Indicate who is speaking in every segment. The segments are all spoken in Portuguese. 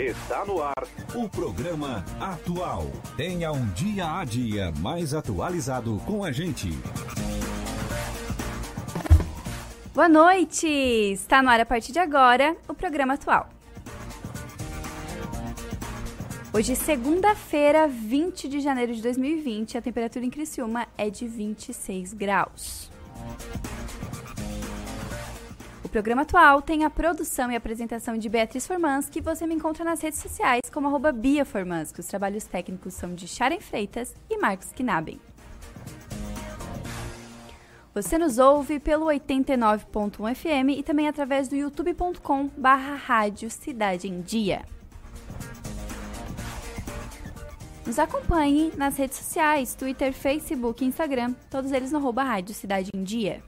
Speaker 1: Está no ar
Speaker 2: o programa Atual. Tenha um dia a dia mais atualizado com a gente.
Speaker 3: Boa noite! Está no ar a partir de agora o programa Atual. Hoje, segunda-feira, 20 de janeiro de 2020, a temperatura em Criciúma é de 26 graus. Programa atual tem a produção e apresentação de Beatriz Formansky que você me encontra nas redes sociais como arroba Bia Formansky. Os trabalhos técnicos são de Sharon Freitas e Marcos Knaben. Você nos ouve pelo 89.1 FM e também através do youtube.com barra rádio Cidade em Dia. Nos acompanhe nas redes sociais, Twitter, Facebook e Instagram, todos eles no arroba rádio Cidade em Dia.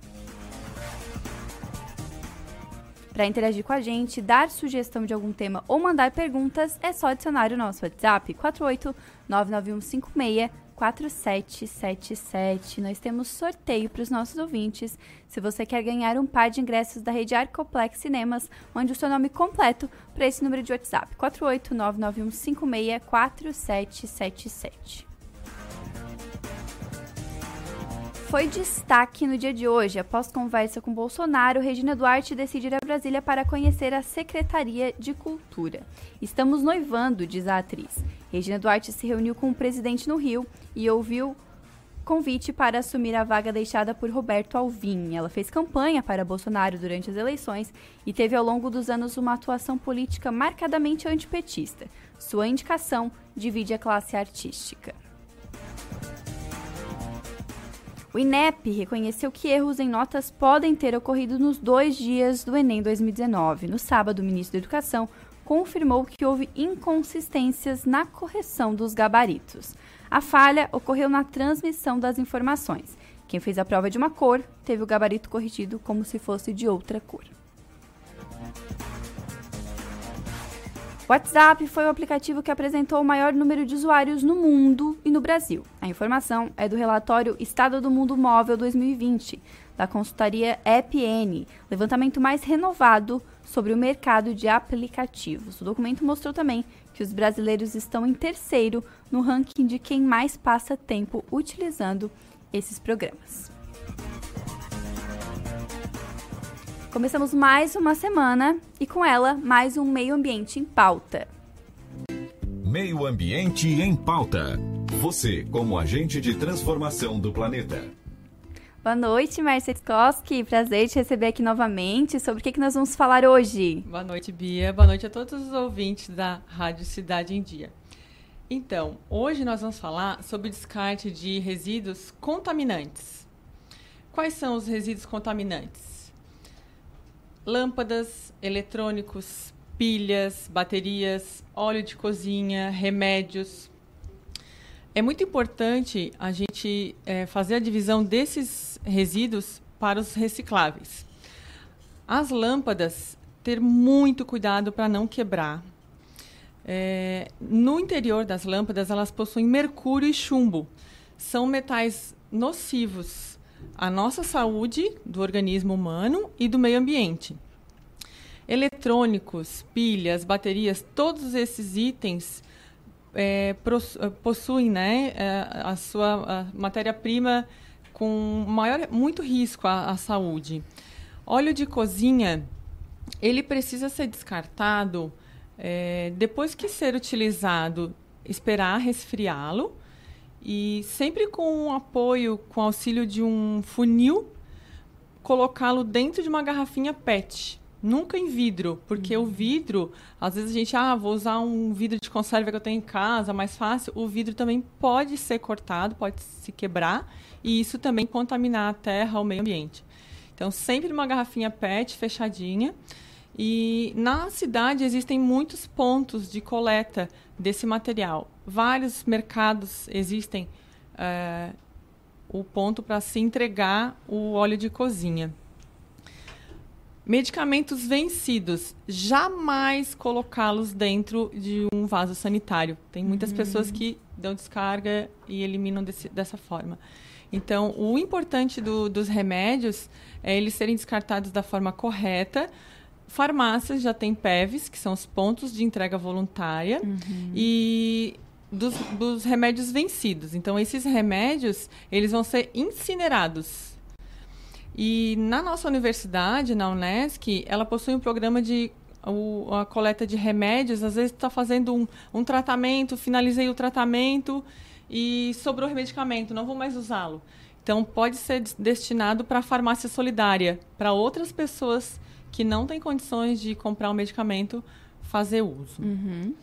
Speaker 3: Para interagir com a gente, dar sugestão de algum tema ou mandar perguntas, é só adicionar o nosso WhatsApp 48 99156 4777. Nós temos sorteio para os nossos ouvintes. Se você quer ganhar um par de ingressos da rede Arcoplex Cinemas, mande o seu nome completo para esse número de WhatsApp 48 99156 4777. Foi destaque no dia de hoje. Após conversa com Bolsonaro, Regina Duarte decide ir a Brasília para conhecer a Secretaria de Cultura. Estamos noivando, diz a atriz. Regina Duarte se reuniu com o presidente no Rio e ouviu convite para assumir a vaga deixada por Roberto Alvim. Ela fez campanha para Bolsonaro durante as eleições e teve ao longo dos anos uma atuação política marcadamente antipetista. Sua indicação divide a classe artística. O INEP reconheceu que erros em notas podem ter ocorrido nos dois dias do Enem 2019. No sábado, o ministro da Educação confirmou que houve inconsistências na correção dos gabaritos. A falha ocorreu na transmissão das informações. Quem fez a prova de uma cor teve o gabarito corrigido como se fosse de outra cor. WhatsApp foi o aplicativo que apresentou o maior número de usuários no mundo e no Brasil. A informação é do relatório Estado do Mundo Móvel 2020, da consultoria EPN, levantamento mais renovado sobre o mercado de aplicativos. O documento mostrou também que os brasileiros estão em terceiro no ranking de quem mais passa tempo utilizando esses programas. Começamos mais uma semana e com ela mais um Meio Ambiente em Pauta.
Speaker 2: Meio Ambiente em Pauta. Você como agente de transformação do planeta.
Speaker 3: Boa noite, Márcia Koski. Prazer te receber aqui novamente. Sobre o que, que nós vamos falar hoje?
Speaker 4: Boa noite, Bia. Boa noite a todos os ouvintes da Rádio Cidade em Dia. Então, hoje nós vamos falar sobre o descarte de resíduos contaminantes. Quais são os resíduos contaminantes? Lâmpadas, eletrônicos, pilhas, baterias, óleo de cozinha, remédios. É muito importante a gente é, fazer a divisão desses resíduos para os recicláveis. As lâmpadas, ter muito cuidado para não quebrar. É, no interior das lâmpadas, elas possuem mercúrio e chumbo. São metais nocivos a nossa saúde do organismo humano e do meio ambiente. Eletrônicos, pilhas, baterias, todos esses itens é, possuem né, é, a sua matéria-prima com maior, muito risco à, à saúde. Óleo de cozinha, ele precisa ser descartado é, depois que ser utilizado, esperar resfriá-lo e sempre com o apoio, com o auxílio de um funil, colocá-lo dentro de uma garrafinha PET. Nunca em vidro, porque uhum. o vidro, às vezes a gente, ah, vou usar um vidro de conserva que eu tenho em casa, mais fácil. O vidro também pode ser cortado, pode se quebrar, e isso também contaminar a terra, o meio ambiente. Então, sempre numa garrafinha PET fechadinha. E na cidade existem muitos pontos de coleta desse material. Vários mercados existem é, o ponto para se entregar o óleo de cozinha. Medicamentos vencidos, jamais colocá-los dentro de um vaso sanitário. Tem muitas uhum. pessoas que dão descarga e eliminam desse, dessa forma. Então, o importante do, dos remédios é eles serem descartados da forma correta, farmácias já têm PEVs, que são os pontos de entrega voluntária, uhum. e dos, dos, remédios vencidos. Então, esses remédios, eles vão ser incinerados. E na nossa universidade, na Unesc, ela possui um programa de o, a coleta de remédios. Às vezes está fazendo um, um tratamento, finalizei o tratamento e sobrou o medicamento, não vou mais usá-lo. Então, pode ser destinado para a farmácia solidária, para outras pessoas que não têm condições de comprar o um medicamento fazer uso.
Speaker 3: Uhum.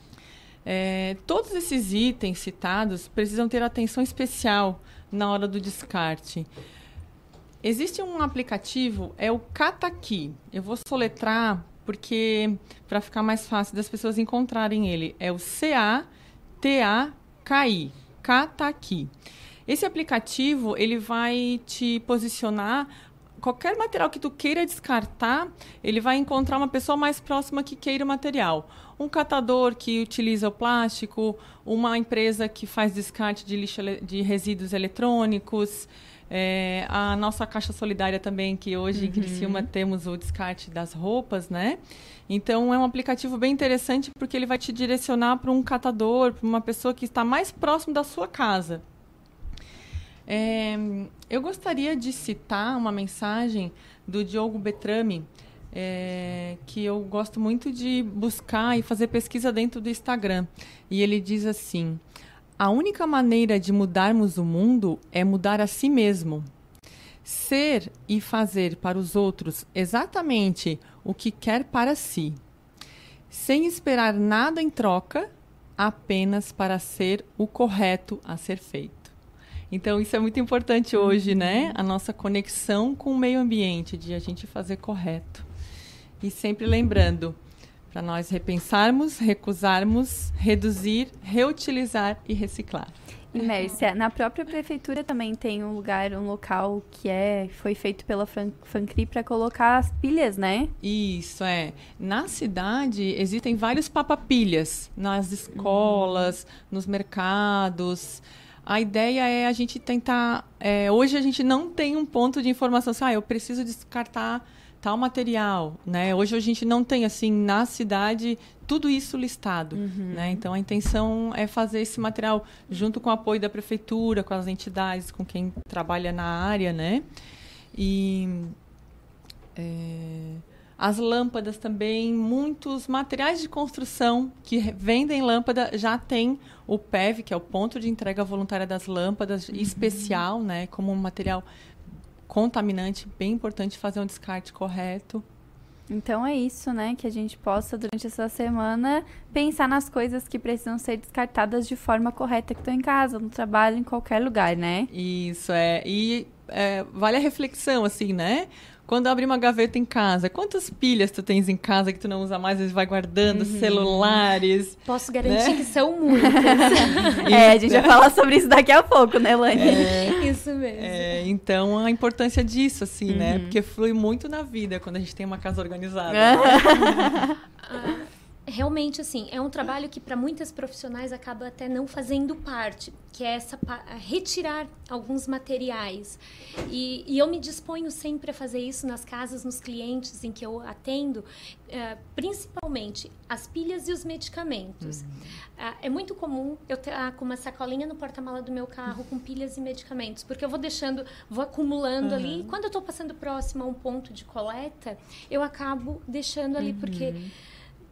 Speaker 4: É, todos esses itens citados precisam ter atenção especial na hora do descarte. Existe um aplicativo, é o Kataki. Eu vou soletrar porque para ficar mais fácil das pessoas encontrarem ele. É o C A T A K I, Kataki. Esse aplicativo ele vai te posicionar qualquer material que tu queira descartar, ele vai encontrar uma pessoa mais próxima que queira o material. Um catador que utiliza o plástico, uma empresa que faz descarte de lixo de resíduos eletrônicos, é, a nossa caixa solidária também, que hoje uhum. em Criciúma temos o descarte das roupas, né? Então é um aplicativo bem interessante porque ele vai te direcionar para um catador, para uma pessoa que está mais próximo da sua casa. É, eu gostaria de citar uma mensagem do Diogo Betrame, é, que eu gosto muito de buscar e fazer pesquisa dentro do Instagram. E ele diz assim: A única maneira de mudarmos o mundo é mudar a si mesmo. Ser e fazer para os outros exatamente o que quer para si, sem esperar nada em troca, apenas para ser o correto a ser feito. Então, isso é muito importante hoje, né? A nossa conexão com o meio ambiente, de a gente fazer correto. E sempre lembrando, para nós repensarmos, recusarmos, reduzir, reutilizar e reciclar.
Speaker 3: E Mércia, na própria prefeitura também tem um lugar, um local que é foi feito pela Fancri para colocar as pilhas, né?
Speaker 4: Isso é. Na cidade existem vários papapilhas nas escolas, nos mercados. A ideia é a gente tentar. É, hoje a gente não tem um ponto de informação assim, ah, eu preciso descartar tal material, né? Hoje a gente não tem assim na cidade tudo isso listado, uhum. né? Então a intenção é fazer esse material junto com o apoio da prefeitura, com as entidades, com quem trabalha na área, né? E é, as lâmpadas também, muitos materiais de construção que vendem lâmpada já tem o PEV, que é o ponto de entrega voluntária das lâmpadas, uhum. especial, né, como um material contaminante, bem importante fazer um descarte correto.
Speaker 3: Então é isso, né? Que a gente possa, durante essa semana, pensar nas coisas que precisam ser descartadas de forma correta, que estão em casa, no trabalho, em qualquer lugar, né?
Speaker 4: Isso, é. E é, vale a reflexão, assim, né? Quando abre uma gaveta em casa, quantas pilhas tu tens em casa que tu não usa mais, às vezes vai guardando, uhum. celulares.
Speaker 1: Posso garantir né? que são muitas.
Speaker 3: é, a gente vai falar sobre isso daqui a pouco, né, Lani?
Speaker 1: É, isso mesmo.
Speaker 4: É, então, a importância disso, assim, né? uhum. né? Porque flui muito na vida quando a gente tem uma casa organizada.
Speaker 1: Né? realmente assim é um trabalho que para muitas profissionais acaba até não fazendo parte que é essa retirar alguns materiais e, e, eu me disponho sempre a fazer isso nas casas nos clientes em que eu atendo uh, principalmente as pilhas e os medicamentos uhum. uh, é muito comum eu ter uh, com uma sacolinha no porta-mala do meu carro com pilhas e medicamentos porque eu vou deixando vou acumulando uhum. ali e quando eu estou passando próximo a um ponto de coleta eu acabo deixando ali uhum. porque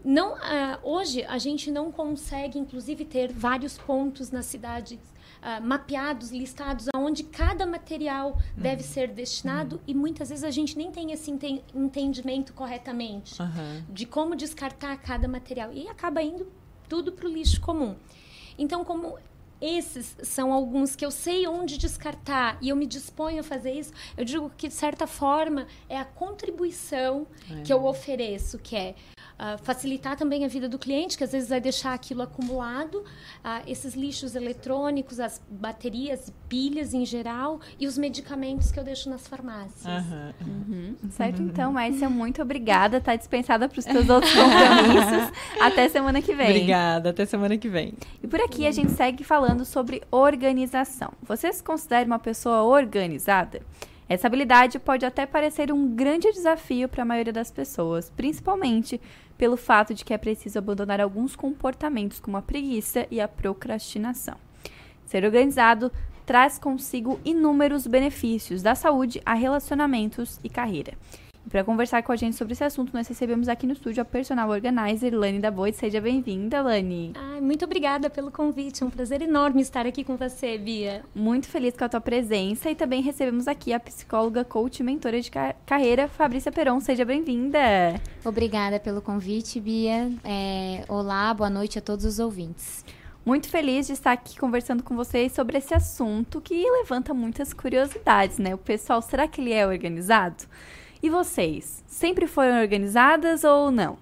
Speaker 1: não, uh, hoje a gente não consegue, inclusive, ter vários pontos na cidade uh, mapeados, listados, aonde cada material uhum. deve ser destinado uhum. e muitas vezes a gente nem tem esse ente entendimento corretamente
Speaker 4: uhum.
Speaker 1: de como descartar cada material e acaba indo tudo para o lixo comum. Então, como esses são alguns que eu sei onde descartar e eu me disponho a fazer isso, eu digo que, de certa forma, é a contribuição é. que eu ofereço, que é uh, facilitar também a vida do cliente, que às vezes vai deixar aquilo acumulado, uh, esses lixos eletrônicos, as baterias, pilhas em geral e os medicamentos que eu deixo nas farmácias.
Speaker 4: Uhum.
Speaker 3: Uhum. Certo, então, Márcia, muito obrigada. Está dispensada para os seus outros compromissos. até semana que vem.
Speaker 4: Obrigada, até semana que vem.
Speaker 3: E por aqui a gente segue falando sobre organização. Você se considera uma pessoa organizada? Essa habilidade pode até parecer um grande desafio para a maioria das pessoas, principalmente pelo fato de que é preciso abandonar alguns comportamentos como a preguiça e a procrastinação. Ser organizado traz consigo inúmeros benefícios da saúde a relacionamentos e carreira. E para conversar com a gente sobre esse assunto, nós recebemos aqui no estúdio a personal organizer Lani da Boi. Seja bem-vinda, Lani.
Speaker 1: Ai, muito obrigada pelo convite. É um prazer enorme estar aqui com você, Bia.
Speaker 3: Muito feliz com a tua presença e também recebemos aqui a psicóloga, coach e mentora de car carreira, Fabrícia Peron. Seja bem-vinda.
Speaker 5: Obrigada pelo convite, Bia. É, olá, boa noite a todos os ouvintes.
Speaker 3: Muito feliz de estar aqui conversando com vocês sobre esse assunto que levanta muitas curiosidades, né? O pessoal, será que ele é organizado? E vocês, sempre foram organizadas ou não?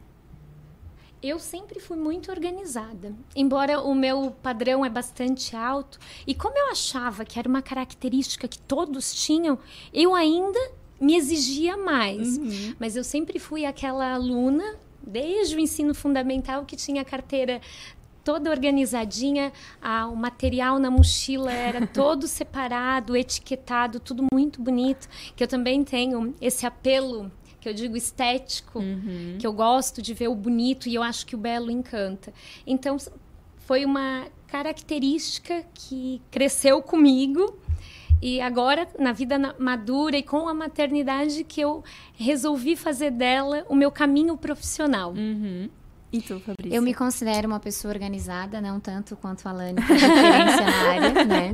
Speaker 1: Eu sempre fui muito organizada, embora o meu padrão é bastante alto. E como eu achava que era uma característica que todos tinham, eu ainda me exigia mais. Uhum. Mas eu sempre fui aquela aluna desde o ensino fundamental que tinha carteira toda organizadinha, ah, o material na mochila era todo separado, etiquetado, tudo muito bonito. Que eu também tenho esse apelo que eu digo estético, uhum. que eu gosto de ver o bonito e eu acho que o belo encanta. Então foi uma característica que cresceu comigo e agora na vida madura e com a maternidade que eu resolvi fazer dela o meu caminho profissional.
Speaker 3: Uhum. E tu, Fabrício?
Speaker 5: Eu me considero uma pessoa organizada, não tanto quanto a Lani, que é referência na área, né?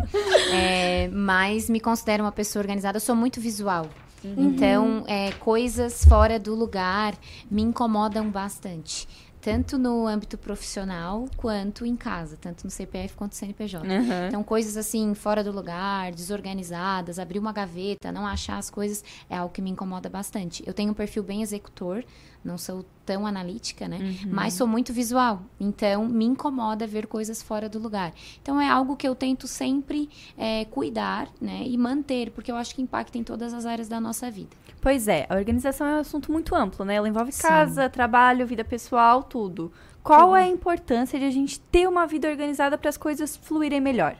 Speaker 5: É, mas me considero uma pessoa organizada. Eu sou muito visual. Uhum. Então, é, coisas fora do lugar me incomodam bastante tanto no âmbito profissional quanto em casa, tanto no CPF quanto no CNPJ. Uhum. Então, coisas assim, fora do lugar, desorganizadas, abrir uma gaveta, não achar as coisas, é algo que me incomoda bastante. Eu tenho um perfil bem executor, não sou tão analítica, né? Uhum. Mas sou muito visual. Então, me incomoda ver coisas fora do lugar. Então, é algo que eu tento sempre é, cuidar, né? E manter, porque eu acho que impacta em todas as áreas da nossa vida.
Speaker 3: Pois é, a organização é um assunto muito amplo, né? Ela envolve Sim. casa, trabalho, vida pessoal, tudo. Qual tudo. é a importância de a gente ter uma vida organizada para as coisas fluírem melhor?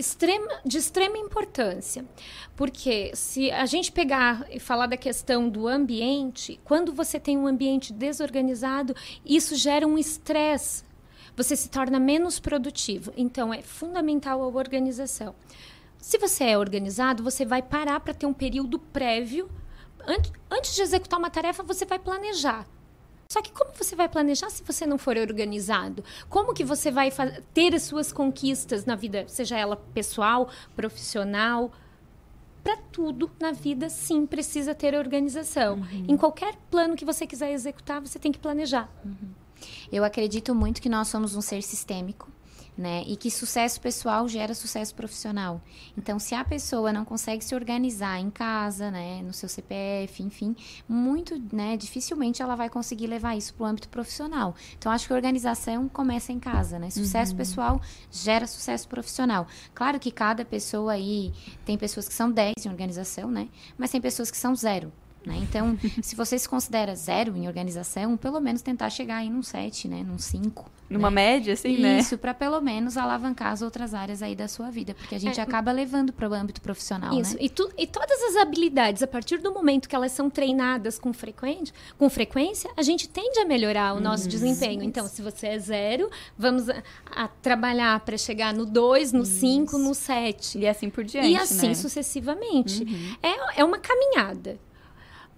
Speaker 1: extrema, de extrema importância. Porque se a gente pegar e falar da questão do ambiente, quando você tem um ambiente desorganizado, isso gera um estresse. Você se torna menos produtivo. Então, é fundamental a organização. Se você é organizado, você vai parar para ter um período prévio. Antes de executar uma tarefa, você vai planejar. Só que como você vai planejar se você não for organizado? Como que você vai ter as suas conquistas na vida, seja ela pessoal, profissional? Para tudo na vida, sim, precisa ter organização. Uhum. Em qualquer plano que você quiser executar, você tem que planejar. Uhum.
Speaker 5: Eu acredito muito que nós somos um ser sistêmico né? E que sucesso pessoal gera sucesso profissional. Então, se a pessoa não consegue se organizar em casa, né, no seu CPF, enfim, muito, né, dificilmente ela vai conseguir levar isso para o âmbito profissional. Então, acho que a organização começa em casa, né? Sucesso uhum. pessoal gera sucesso profissional. Claro que cada pessoa aí tem pessoas que são 10 em organização, né? Mas tem pessoas que são zero. Né? Então, se você se considera zero em organização, pelo menos tentar chegar aí num 7, né? num 5.
Speaker 3: Numa
Speaker 5: né?
Speaker 3: média, assim, Isso, né?
Speaker 5: Isso, para pelo menos alavancar as outras áreas aí da sua vida, porque a gente é. acaba levando para o âmbito profissional,
Speaker 1: Isso,
Speaker 5: né?
Speaker 1: e, tu, e todas as habilidades, a partir do momento que elas são treinadas com, frequente, com frequência, a gente tende a melhorar o nosso uhum. desempenho. Então, se você é zero, vamos a, a trabalhar para chegar no 2, no 5, no 7.
Speaker 3: E assim por diante,
Speaker 1: E assim
Speaker 3: né?
Speaker 1: sucessivamente. Uhum. É, é uma caminhada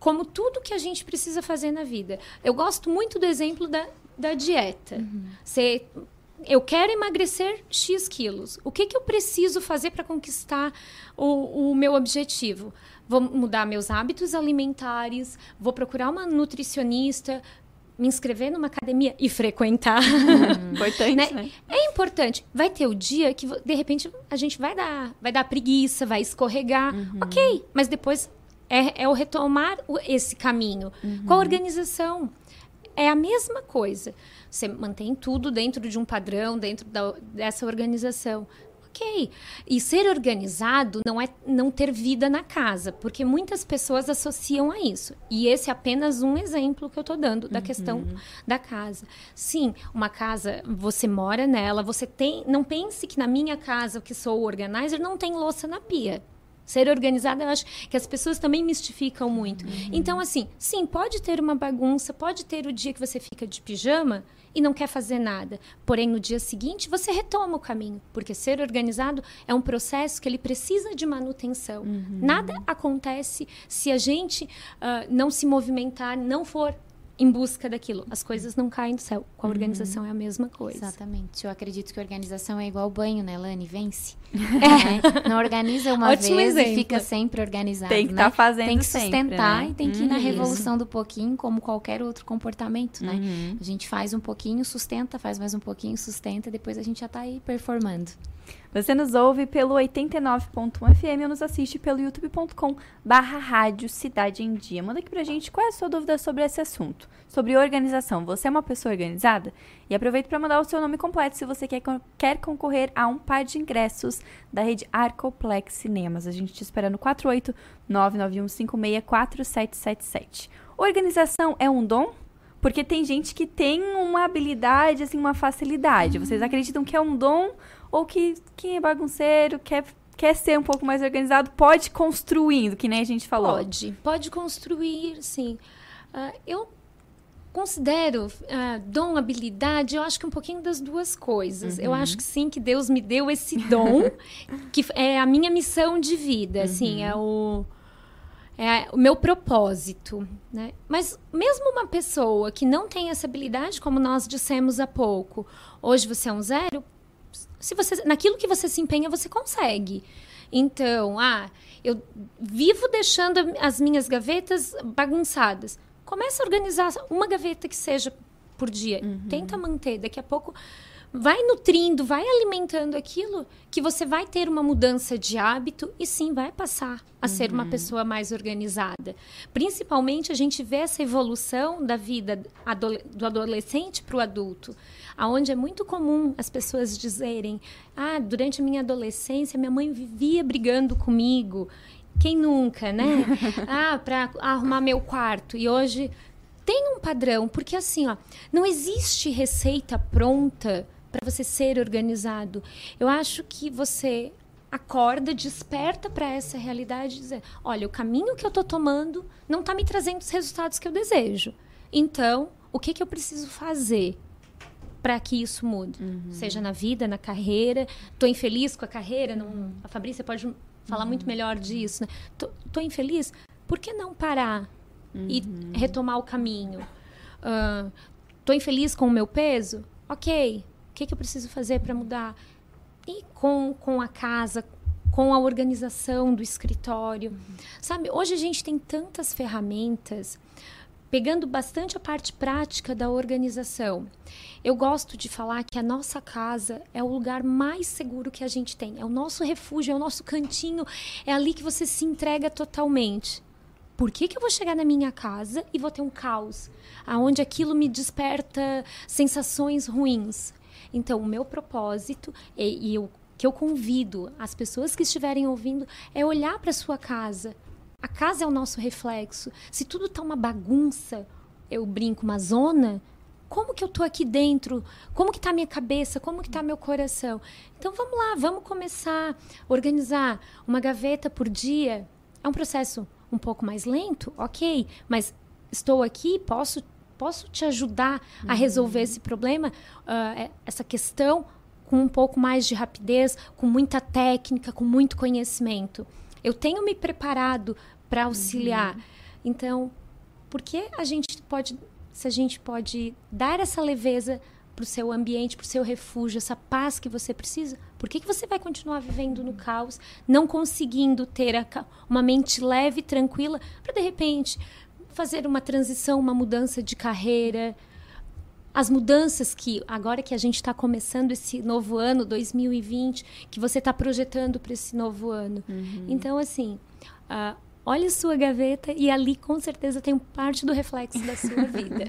Speaker 1: como tudo que a gente precisa fazer na vida. Eu gosto muito do exemplo da, da dieta. Uhum. Você, eu quero emagrecer X quilos. O que, que eu preciso fazer para conquistar o, o meu objetivo? Vou mudar meus hábitos alimentares, vou procurar uma nutricionista, me inscrever numa academia e frequentar.
Speaker 3: Hum, importante, né? né?
Speaker 1: É importante. Vai ter o dia que, de repente, a gente vai dar, vai dar preguiça, vai escorregar. Uhum. Ok, mas depois é, é o retomar esse caminho. Uhum. Com a organização, é a mesma coisa. Você mantém tudo dentro de um padrão, dentro da, dessa organização. Ok. E ser organizado não é não ter vida na casa, porque muitas pessoas associam a isso. E esse é apenas um exemplo que eu estou dando da uhum. questão da casa. Sim, uma casa, você mora nela, você tem. Não pense que na minha casa, que sou organizer, não tem louça na pia. Ser organizada, eu acho que as pessoas também mistificam muito. Uhum. Então, assim, sim, pode ter uma bagunça, pode ter o dia que você fica de pijama e não quer fazer nada. Porém, no dia seguinte, você retoma o caminho, porque ser organizado é um processo que ele precisa de manutenção. Uhum. Nada acontece se a gente uh, não se movimentar, não for em busca daquilo. As coisas não caem do céu. Com a uhum. organização uhum. é a mesma coisa.
Speaker 5: Exatamente. Eu acredito que organização é igual banho, né, Lani? Vence. É. Não organiza uma Ótimo vez exemplo. e fica sempre organizado.
Speaker 3: Tem que estar né? tá fazendo
Speaker 5: Tem que
Speaker 3: sustentar
Speaker 5: sempre, né? e tem que ir na revolução do pouquinho, como qualquer outro comportamento, né?
Speaker 3: Uhum.
Speaker 5: A gente faz um pouquinho, sustenta, faz mais um pouquinho, sustenta, depois a gente já está aí performando.
Speaker 3: Você nos ouve pelo 89.1 FM ou nos assiste pelo youtube.com barra rádio Cidade em Dia. Manda aqui pra gente qual é a sua dúvida sobre esse assunto, sobre organização. Você é uma pessoa organizada? E aproveita para mandar o seu nome completo se você quer, quer concorrer a um par de ingressos da rede Arcoplex Cinemas. A gente te espera no 48 991564777. Organização é um dom? Porque tem gente que tem uma habilidade, assim, uma facilidade. Vocês acreditam que é um dom ou que quem é bagunceiro quer quer ser um pouco mais organizado, pode construindo, que nem a gente falou.
Speaker 1: Pode, pode construir, sim. Uh, eu considero uh, dom, habilidade, eu acho que um pouquinho das duas coisas. Uhum. Eu acho que sim, que Deus me deu esse dom, que é a minha missão de vida, assim, uhum. assim, é o é o meu propósito, né? Mas mesmo uma pessoa que não tem essa habilidade, como nós dissemos há pouco, hoje você é um zero, se você, naquilo que você se empenha, você consegue. Então, ah, eu vivo deixando as minhas gavetas bagunçadas. Começa a organizar uma gaveta que seja por dia. Uhum. Tenta manter. Daqui a pouco vai nutrindo, vai alimentando aquilo que você vai ter uma mudança de hábito e sim vai passar a uhum. ser uma uhum. pessoa mais organizada. Principalmente a gente vê essa evolução da vida do adolescente para o adulto, aonde é muito comum as pessoas dizerem: "Ah, durante a minha adolescência minha mãe vivia brigando comigo". Quem nunca, né? ah, para arrumar meu quarto. E hoje tem um padrão, porque assim, ó, não existe receita pronta para você ser organizado. Eu acho que você acorda, desperta para essa realidade e dizer: olha, o caminho que eu estou tomando não está me trazendo os resultados que eu desejo. Então, o que, que eu preciso fazer para que isso mude? Uhum. Seja na vida, na carreira. Estou infeliz com a carreira? Não, a Fabrícia pode falar uhum. muito melhor disso. Estou infeliz? Por que não parar uhum. e retomar o caminho? Estou uh, infeliz com o meu peso? Ok, o que, que eu preciso fazer para mudar? E com, com a casa, com a organização do escritório. Uhum. Sabe, hoje a gente tem tantas ferramentas, pegando bastante a parte prática da organização. Eu gosto de falar que a nossa casa é o lugar mais seguro que a gente tem. É o nosso refúgio, é o nosso cantinho, é ali que você se entrega totalmente. Por que, que eu vou chegar na minha casa e vou ter um caos? aonde aquilo me desperta sensações ruins. Então, o meu propósito e, e o que eu convido as pessoas que estiverem ouvindo é olhar para sua casa. A casa é o nosso reflexo. Se tudo está uma bagunça, eu brinco, uma zona, como que eu estou aqui dentro? Como que está minha cabeça? Como que está meu coração? Então vamos lá, vamos começar a organizar uma gaveta por dia. É um processo um pouco mais lento, ok, mas estou aqui, posso posso te ajudar uhum. a resolver esse problema, uh, essa questão, com um pouco mais de rapidez, com muita técnica, com muito conhecimento. Eu tenho me preparado para auxiliar. Uhum. Então, por que a gente pode, se a gente pode dar essa leveza para o seu ambiente, para o seu refúgio, essa paz que você precisa, por que, que você vai continuar vivendo no caos, não conseguindo ter a, uma mente leve, tranquila, para de repente fazer uma transição, uma mudança de carreira. As mudanças que, agora que a gente está começando esse novo ano, 2020, que você está projetando para esse novo ano. Uhum. Então, assim, uh, olhe sua gaveta e ali com certeza tem parte do reflexo da sua vida.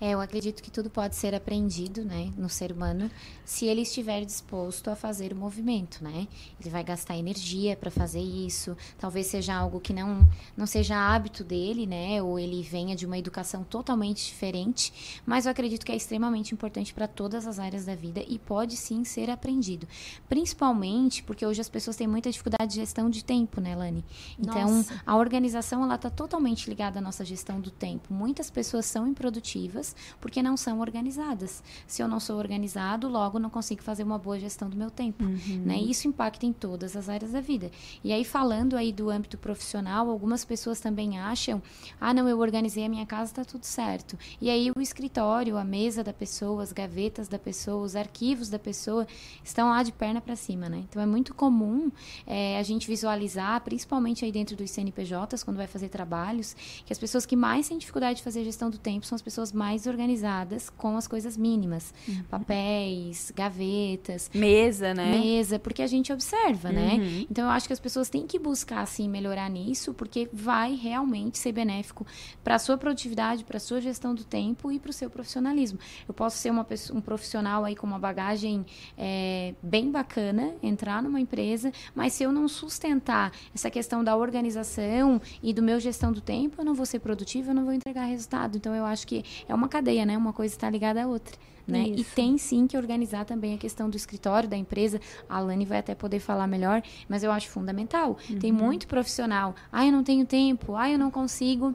Speaker 5: É, eu acredito que tudo pode ser aprendido, né, no ser humano, se ele estiver disposto a fazer o movimento, né? Ele vai gastar energia para fazer isso, talvez seja algo que não não seja hábito dele, né, ou ele venha de uma educação totalmente diferente, mas eu acredito que é extremamente importante para todas as áreas da vida e pode sim ser aprendido, principalmente porque hoje as pessoas têm muita dificuldade de gestão de tempo, né, Lani? Então,
Speaker 1: Nossa.
Speaker 5: a organização ela está totalmente ligada à nossa gestão do tempo. Muitas pessoas são improdutivas porque não são organizadas. Se eu não sou organizado, logo não consigo fazer uma boa gestão do meu tempo. Né? E isso impacta em todas as áreas da vida. E aí, falando aí do âmbito profissional, algumas pessoas também acham, ah, não, eu organizei a minha casa, está tudo certo. E aí o escritório, a mesa da pessoa, as gavetas da pessoa, os arquivos da pessoa estão lá de perna para cima, né? Então é muito comum é, a gente visualizar, principalmente aí dentro dos CNPJs, quando vai fazer trabalhos, que as pessoas que mais têm dificuldade de fazer gestão do tempo são as pessoas mais organizadas com as coisas mínimas. Papéis, gavetas,
Speaker 3: Mesa, né?
Speaker 5: mesa, porque a gente observa, né?
Speaker 3: Uhum.
Speaker 5: Então eu acho que as pessoas têm que buscar assim melhorar nisso, porque vai realmente ser benéfico para a sua produtividade, para a sua gestão do tempo e para o seu profissionalismo. Eu posso ser uma pessoa, um profissional aí com uma bagagem é, bem bacana, entrar numa empresa, mas se eu não sustentar essa questão da organização e do meu gestão do tempo, eu não vou ser produtiva, eu não vou entregar resultado. Então eu acho que é uma cadeia, né? Uma coisa está ligada à outra. Né? E tem sim que organizar também a questão do escritório, da empresa. A Alane vai até poder falar melhor, mas eu acho fundamental. Tem muito profissional. Ah, eu não tenho tempo. Ah, eu não consigo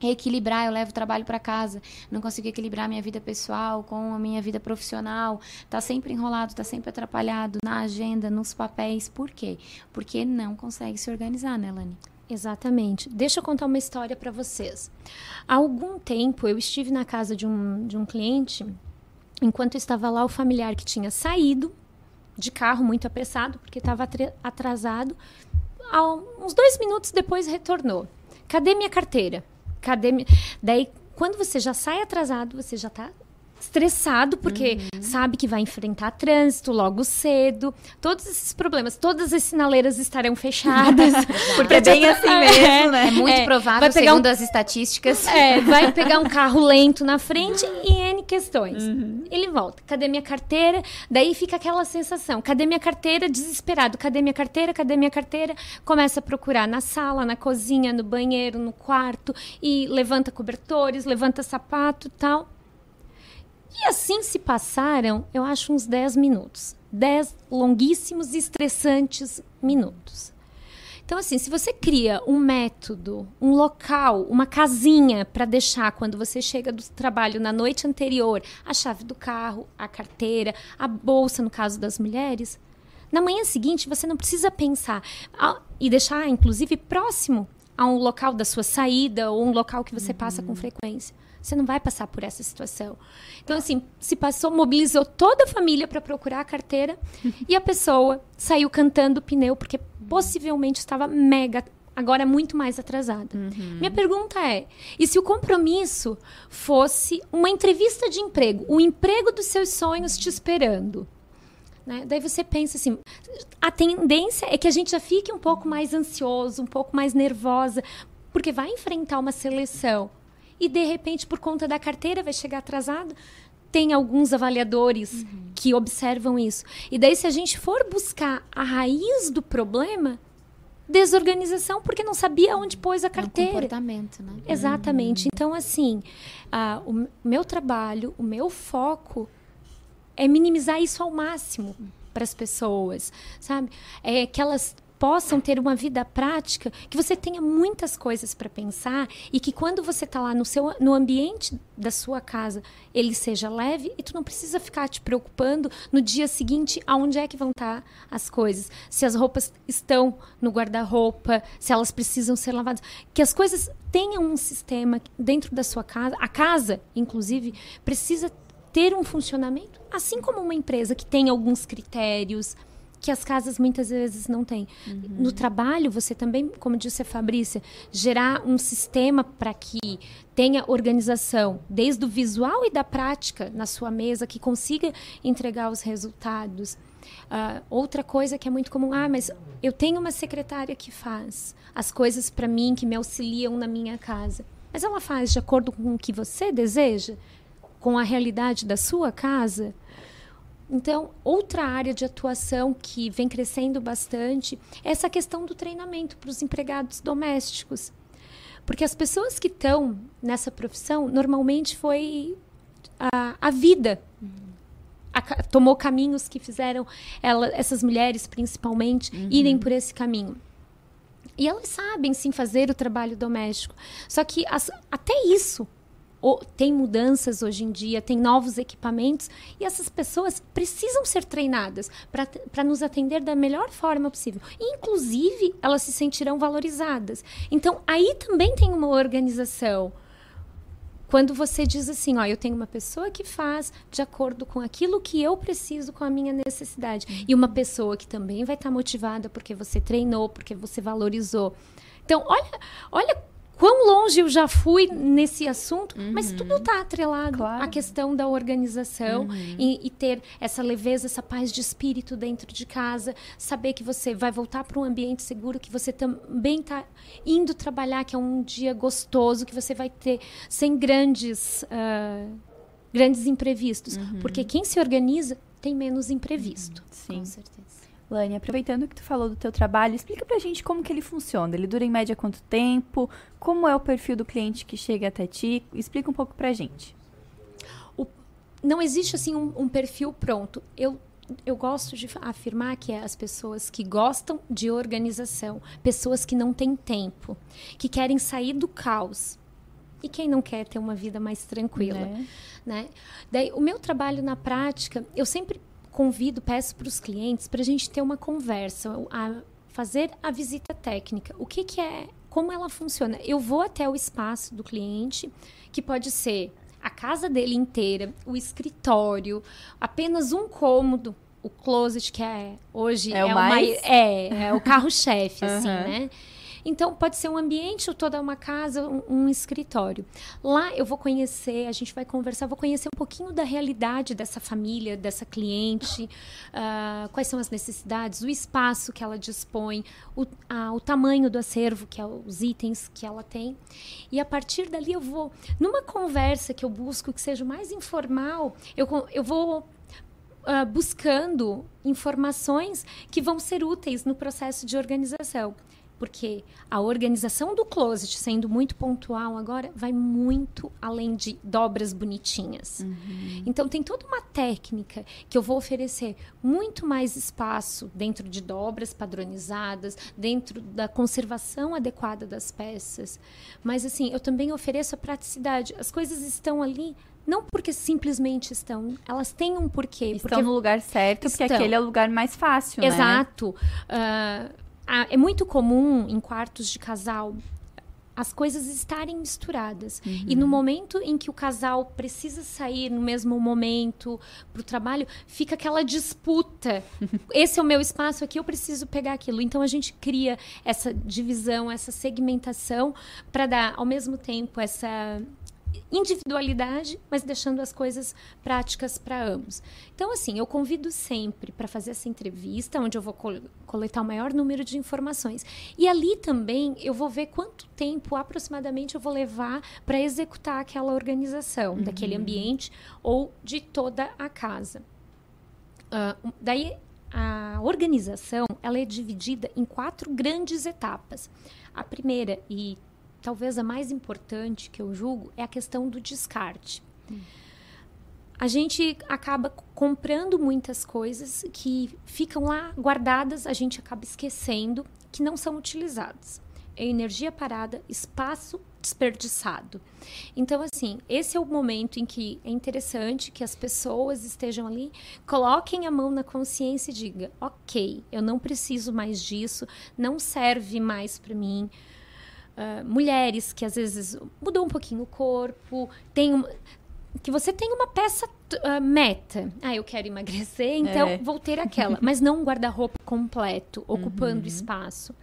Speaker 5: equilibrar, eu levo o trabalho para casa, não consigo equilibrar minha vida pessoal com a minha vida profissional, tá sempre enrolado, tá sempre atrapalhado na agenda, nos papéis. Por quê? Porque não consegue se organizar, né, Lani?
Speaker 1: Exatamente. Deixa eu contar uma história para vocês. Há algum tempo eu estive na casa de um, de um cliente, enquanto estava lá o familiar que tinha saído de carro muito apressado, porque estava atra- atrasado. Há uns dois minutos depois retornou. Cadê minha carteira? Cadê mi... Daí, quando você já sai atrasado, você já está estressado, porque sabe que vai enfrentar trânsito logo cedo, todos esses problemas, todas as sinaleiras estarão fechadas.
Speaker 3: Porque é bem assim mesmo, né?
Speaker 5: É muito
Speaker 1: É,
Speaker 5: provável,
Speaker 1: vai pegar um-
Speaker 5: segundo as estatísticas.
Speaker 1: É, vai pegar um carro lento na frente e N questões. Ele volta. Cadê minha carteira? Daí fica aquela sensação. Cadê minha carteira? Desesperado. Cadê minha carteira? Cadê minha carteira? Começa a procurar na sala, na cozinha, no banheiro, no quarto. E levanta cobertores, levanta sapato e tal. E assim se passaram, eu acho, uns 10 minutos. 10 longuíssimos e estressantes minutos. Então, assim, se você cria um método, um local, uma casinha para deixar quando você chega do trabalho na noite anterior, a chave do carro, a carteira, a bolsa, no caso das mulheres, na manhã seguinte você não precisa pensar ah, e deixar, inclusive, próximo a um local da sua saída ou um local que você passa com frequência. Você não vai passar por essa situação. Então, assim, se passou, mobilizou toda a família para procurar a carteira e a pessoa saiu cantando o pneu porque possivelmente estava mega, agora muito mais atrasada. Minha pergunta é: e se o compromisso fosse uma entrevista de emprego, o emprego dos seus sonhos te esperando? Né? Daí você pensa assim, a tendência é que a gente já fique um pouco mais ansioso, um pouco mais nervosa, porque vai enfrentar uma seleção e de repente por conta da carteira vai chegar atrasado. Tem alguns avaliadores que observam isso. E daí se a gente for buscar a raiz do problema, desorganização porque não sabia onde pôs a
Speaker 5: É um
Speaker 1: carteira.
Speaker 5: comportamento, né?
Speaker 1: Exatamente. Então, assim, o meu trabalho, o meu foco é minimizar isso ao máximo para as pessoas, sabe? É que elas possam ter uma vida prática, que você tenha muitas coisas para pensar e que quando você está lá no seu no ambiente da sua casa, ele seja leve e tu não precisa ficar te preocupando no dia seguinte aonde é que vão estar as coisas, se as roupas estão no guarda-roupa, se elas precisam ser lavadas, que as coisas tenham um sistema dentro da sua casa, a casa, inclusive, precisa ter um funcionamento, assim como uma empresa que tem alguns critérios que as casas muitas vezes não têm. No trabalho, você também, como disse a Fabrícia, gerar um sistema para que tenha organização, desde o visual e da prática na sua mesa, que consiga entregar os resultados. Ah, outra coisa que é muito comum, ah, mas eu tenho uma secretária que faz as coisas para mim, que me auxiliam na minha casa. Mas ela faz de acordo com o que você deseja? com a realidade da sua casa. Então, outra área de atuação que vem crescendo bastante é essa questão do treinamento para os empregados domésticos. Porque as pessoas que estão nessa profissão, normalmente foi a, a vida. A, tomou caminhos que fizeram ela, essas mulheres, principalmente, uhum. irem por esse caminho. E elas sabem sim fazer o trabalho doméstico. Só que as, até isso tem mudanças hoje em dia, tem novos equipamentos e essas pessoas precisam ser treinadas para nos atender da melhor forma possível. Inclusive, elas se sentirão valorizadas. Então, aí também tem uma organização. Quando você diz assim, ó, eu tenho uma pessoa que faz de acordo com aquilo que eu preciso, com a minha necessidade, e uma pessoa que também vai estar tá motivada porque você treinou, porque você valorizou. Então, olha, olha quão longe eu já fui nesse assunto, uhum. mas tudo está atrelado claro. à questão da organização uhum. e, e, ter essa leveza, essa paz de espírito dentro de casa, saber que você vai voltar para um ambiente seguro, que você também está indo trabalhar, que é um dia gostoso, que você vai ter sem grandes, uh, grandes imprevistos. Uhum. Porque quem se organiza tem menos imprevisto.
Speaker 3: Sim. Com certeza. Lani, aproveitando que tu falou do teu trabalho, explica pra gente como que ele funciona. Ele dura em média quanto tempo? Como é o perfil do cliente que chega até ti? Explica um pouco pra gente.
Speaker 1: O, não existe assim um, um perfil pronto. Eu eu gosto de afirmar que é as pessoas que gostam de organização, pessoas que não têm tempo, que querem sair do caos. E quem não quer ter uma vida mais tranquila, é. né? Daí, o meu trabalho na prática, eu sempre convido, peço para os clientes para a gente ter uma conversa, a fazer a visita técnica. O que, que é, como ela funciona? Eu vou até o espaço do cliente, que pode ser a casa dele inteira, o escritório, apenas um cômodo, o closet que é hoje
Speaker 3: é, é o, mais...
Speaker 1: é, é o carro-chefe, uhum. assim, né? Então, pode ser um ambiente toda uma casa, um, um, escritório. Lá eu vou conhecer, a gente vai conversar, vou conhecer um pouquinho da realidade dessa família, dessa cliente, uh, quais são as necessidades, o espaço que ela dispõe, o, a, o tamanho do acervo, que é os itens que ela tem. E a partir dali eu vou, numa conversa que eu busco que seja mais informal, eu, eu vou Uh, buscando informações que vão ser úteis no processo de organização. Porque a organização do closet, sendo muito pontual agora, vai muito além de dobras bonitinhas. Uhum. Então, tem toda uma técnica que eu vou oferecer muito mais espaço dentro de dobras padronizadas, dentro da conservação adequada das peças. Mas, assim, eu também ofereço a praticidade. As coisas estão ali não porque simplesmente estão, elas têm um porquê.
Speaker 3: Estão
Speaker 1: porque
Speaker 3: no lugar certo, estão. porque aquele é o lugar mais fácil,
Speaker 1: Exato. né? Exato. Uh, ah, é muito comum em quartos de casal as coisas estarem misturadas. Uhum. E no momento em que o casal precisa sair no mesmo momento para o trabalho, fica aquela disputa. Esse é o meu espaço aqui, eu preciso pegar aquilo. Então a gente cria essa divisão, essa segmentação para dar ao mesmo tempo essa individualidade, mas deixando as coisas práticas para ambos. Então, assim, eu convido sempre para fazer essa entrevista, onde eu vou coletar o maior número de informações. E ali também eu vou ver quanto tempo aproximadamente eu vou levar para executar aquela organização, uhum. daquele ambiente ou de toda a casa. Uh, daí, a organização ela é dividida em quatro grandes etapas. A primeira e talvez a mais importante que eu julgo é a questão do descarte. Hum. A gente acaba comprando muitas coisas que ficam lá guardadas, a gente acaba esquecendo que não são utilizadas. É energia parada, espaço desperdiçado. Então, assim, esse é o momento em que é interessante que as pessoas estejam ali, coloquem a mão na consciência e digam: ok, eu não preciso mais disso, não serve mais para mim uh, mulheres que às vezes mudou um pouquinho o corpo, tem uma, que você tem uma peça uh, meta. Ah, eu quero emagrecer, então é. vou ter aquela. Mas não um guarda-roupa completo, ocupando uhum. espaço.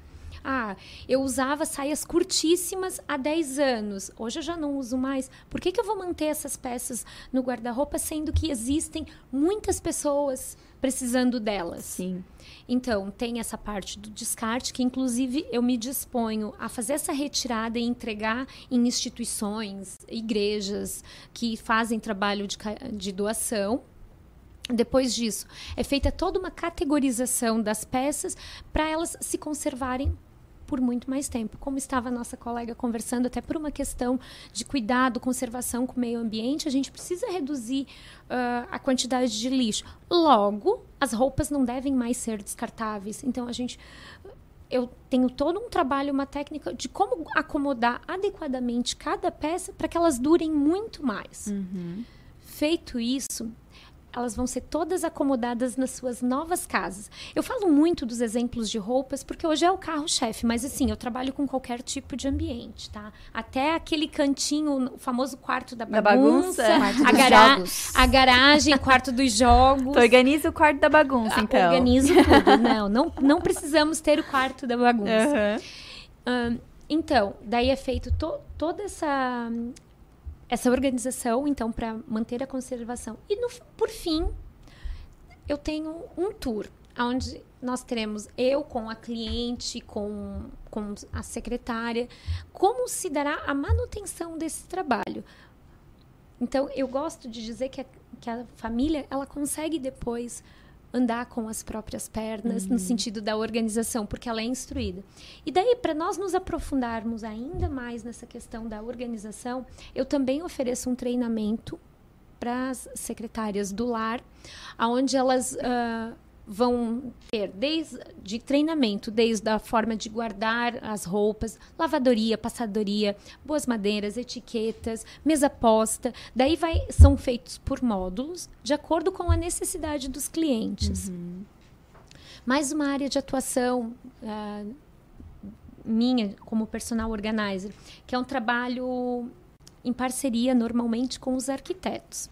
Speaker 1: Ah, eu usava saias curtíssimas há 10 anos, hoje eu já não uso mais. Por que, que eu vou manter essas peças no guarda-roupa, sendo que existem muitas pessoas precisando delas?
Speaker 3: Sim.
Speaker 1: Então, tem essa parte do descarte, que inclusive eu me disponho a fazer essa retirada e entregar em instituições, igrejas que fazem trabalho de, de doação. Depois disso, é feita toda uma categorização das peças para elas se conservarem por muito mais tempo. Como estava a nossa colega conversando, até por uma questão de cuidado, conservação com o meio ambiente, a gente precisa reduzir uh, a quantidade de lixo. Logo, as roupas não devem mais ser descartáveis. Então, a gente. Eu tenho todo um trabalho, uma técnica de como acomodar adequadamente cada peça para que elas durem muito mais.
Speaker 3: Uhum.
Speaker 1: Feito isso, elas vão ser todas acomodadas nas suas novas casas. Eu falo muito dos exemplos de roupas porque hoje é o carro-chefe, mas assim, eu trabalho com qualquer tipo de ambiente, tá? Até aquele cantinho, o famoso quarto da bagunça,
Speaker 3: da
Speaker 1: bagunça a, gara a, garagem, quarto dos jogos.
Speaker 3: Tu organiza o quarto da bagunça, ah, então.
Speaker 1: Organizo tudo. Não, não, não precisamos ter o quarto da bagunça. Uhum. então, daí é feito to toda essa essa organização, então, para manter a conservação. E, no, por fim, eu tenho um tour, onde nós teremos eu com a cliente, com, com a secretária, como se dará a manutenção desse trabalho. Então, eu gosto de dizer que a, que a família, ela consegue depois andar com as próprias pernas, uhum. no sentido da organização, porque ela é instruída. E daí, para nós nos aprofundarmos ainda mais nessa questão da organização, eu também ofereço um treinamento para as secretárias do lar, onde elas uh, vão ter desde de treinamento, desde a forma de guardar as roupas, lavadoria, passadoria, boas madeiras, etiquetas, mesa posta. Daí vai são feitos por módulos de acordo com a necessidade dos clientes. Uhum. Mais uma área de atuação uh, minha como personal organizer, que é um trabalho em parceria normalmente com os arquitetos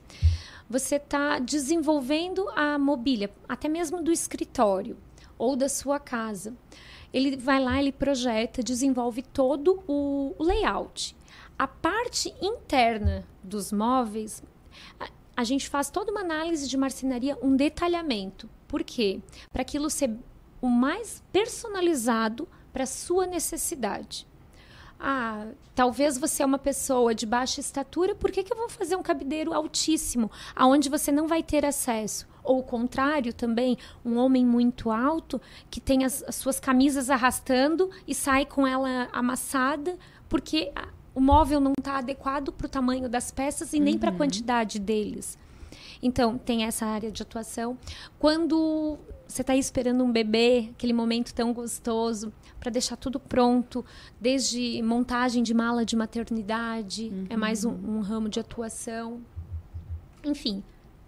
Speaker 1: você está desenvolvendo a mobília, até mesmo do escritório ou da sua casa. Ele vai lá, ele projeta, desenvolve todo o, layout. A parte interna dos móveis, a, gente faz toda uma análise de marcenaria, um detalhamento. Por quê? Para aquilo ser o mais personalizado para sua necessidade. Ah, talvez você é uma pessoa de baixa estatura, por que, que eu vou fazer um cabideiro altíssimo, aonde você não vai ter acesso? Ou o contrário também, um homem muito alto que tem as, as suas camisas arrastando e sai com ela amassada, porque o móvel não está adequado para o tamanho das peças e nem para a uhum. quantidade deles. Então, tem essa área de atuação. Quando você está esperando um bebê, aquele momento tão gostoso, para deixar tudo pronto, desde montagem de mala de maternidade, uhum. é mais um, um, ramo de atuação. Enfim,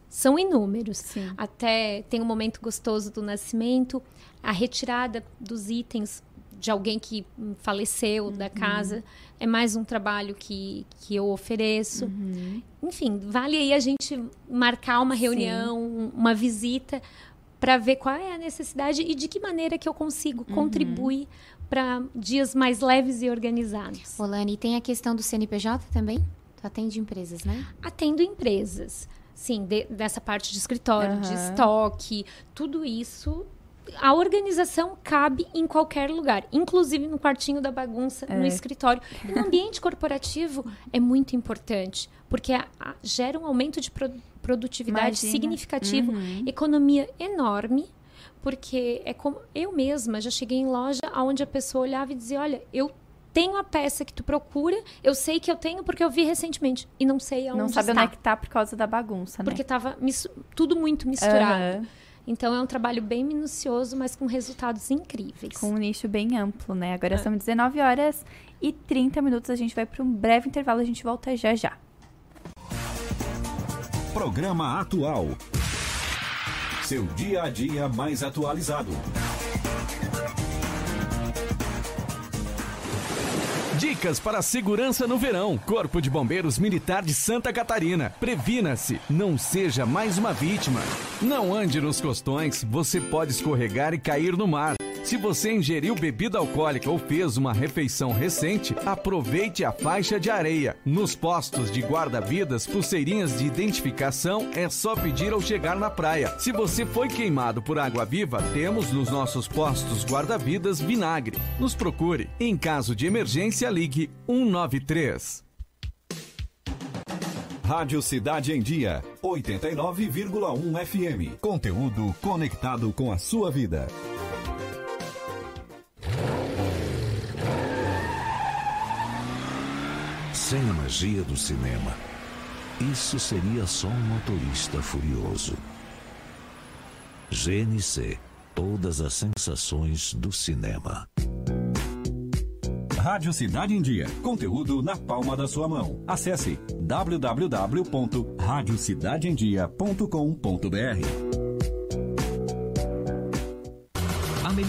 Speaker 1: são inúmeros.
Speaker 3: Sim.
Speaker 1: Até tem um momento gostoso do nascimento, a retirada dos itens de alguém que faleceu uhum. da casa. É mais um trabalho que, que eu ofereço. Uhum. Enfim, vale aí a gente marcar uma reunião, Sim. uma visita para ver qual é a necessidade e de que maneira que eu consigo uhum. contribuir para dias mais leves e organizados.
Speaker 5: Olane, e tem a questão do CNPJ também? Tu atende empresas, né?
Speaker 1: Atendo empresas. Sim, de, dessa parte de escritório, uhum. de estoque, tudo isso a organização cabe em qualquer lugar, inclusive no quartinho da bagunça, é. no escritório. E no ambiente corporativo é muito importante, porque a, a, gera um aumento de pro, produtividade Imagina. significativo, uhum. economia enorme, porque é como eu mesma já cheguei em loja onde a pessoa olhava e dizia: Olha, eu tenho a peça que tu procura, eu sei que eu tenho porque eu vi recentemente e não sei aonde
Speaker 3: Não sabe
Speaker 1: está.
Speaker 3: onde é que tá por causa da bagunça, né?
Speaker 1: Porque estava tudo muito misturado. Uhum. Então é um trabalho bem minucioso, mas com resultados incríveis.
Speaker 3: Com um nicho bem amplo, né? Agora é. são 19 horas e 30 minutos. A gente vai para um breve intervalo. A gente volta já já.
Speaker 2: Programa Atual. Seu dia a dia mais atualizado. Dicas para segurança no verão. Corpo de Bombeiros Militar de Santa Catarina. Previna-se, não seja mais uma vítima. Não ande nos costões, você pode escorregar e cair no mar. Se você ingeriu bebida alcoólica ou fez uma refeição recente, aproveite a faixa de areia. Nos postos de guarda-vidas, pulseirinhas de identificação é só pedir ao chegar na praia. Se você foi queimado por água viva, temos nos nossos postos guarda-vidas vinagre. Nos procure. Em caso de emergência, ligue 193.
Speaker 6: Rádio Cidade em Dia, 89,1 FM. Conteúdo conectado com a sua vida.
Speaker 7: Sem a magia do cinema, isso seria só um motorista furioso. GNC Todas as sensações do cinema.
Speaker 6: Rádio Cidade em Dia. Conteúdo na palma da sua mão. Acesse www.radiocidadeemdia.com.br.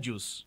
Speaker 8: rádios.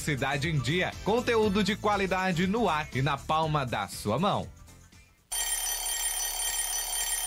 Speaker 9: Cidade em Dia. Conteúdo de qualidade no ar e na palma da sua mão.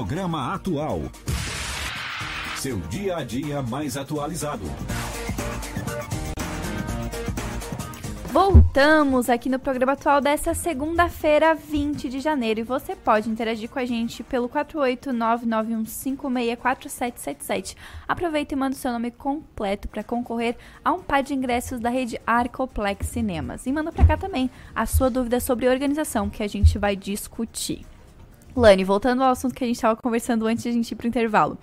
Speaker 6: Programa Atual. Seu dia a dia mais atualizado.
Speaker 3: Voltamos aqui no programa atual dessa segunda-feira, 20 de janeiro. E você pode interagir com a gente pelo 48991564777. Aproveita e manda o seu nome completo para concorrer a um par de ingressos da rede Arcoplex Cinemas. E manda para cá também a sua dúvida sobre organização que a gente vai discutir. Lani, voltando ao assunto que a gente estava conversando antes de a gente ir pro intervalo.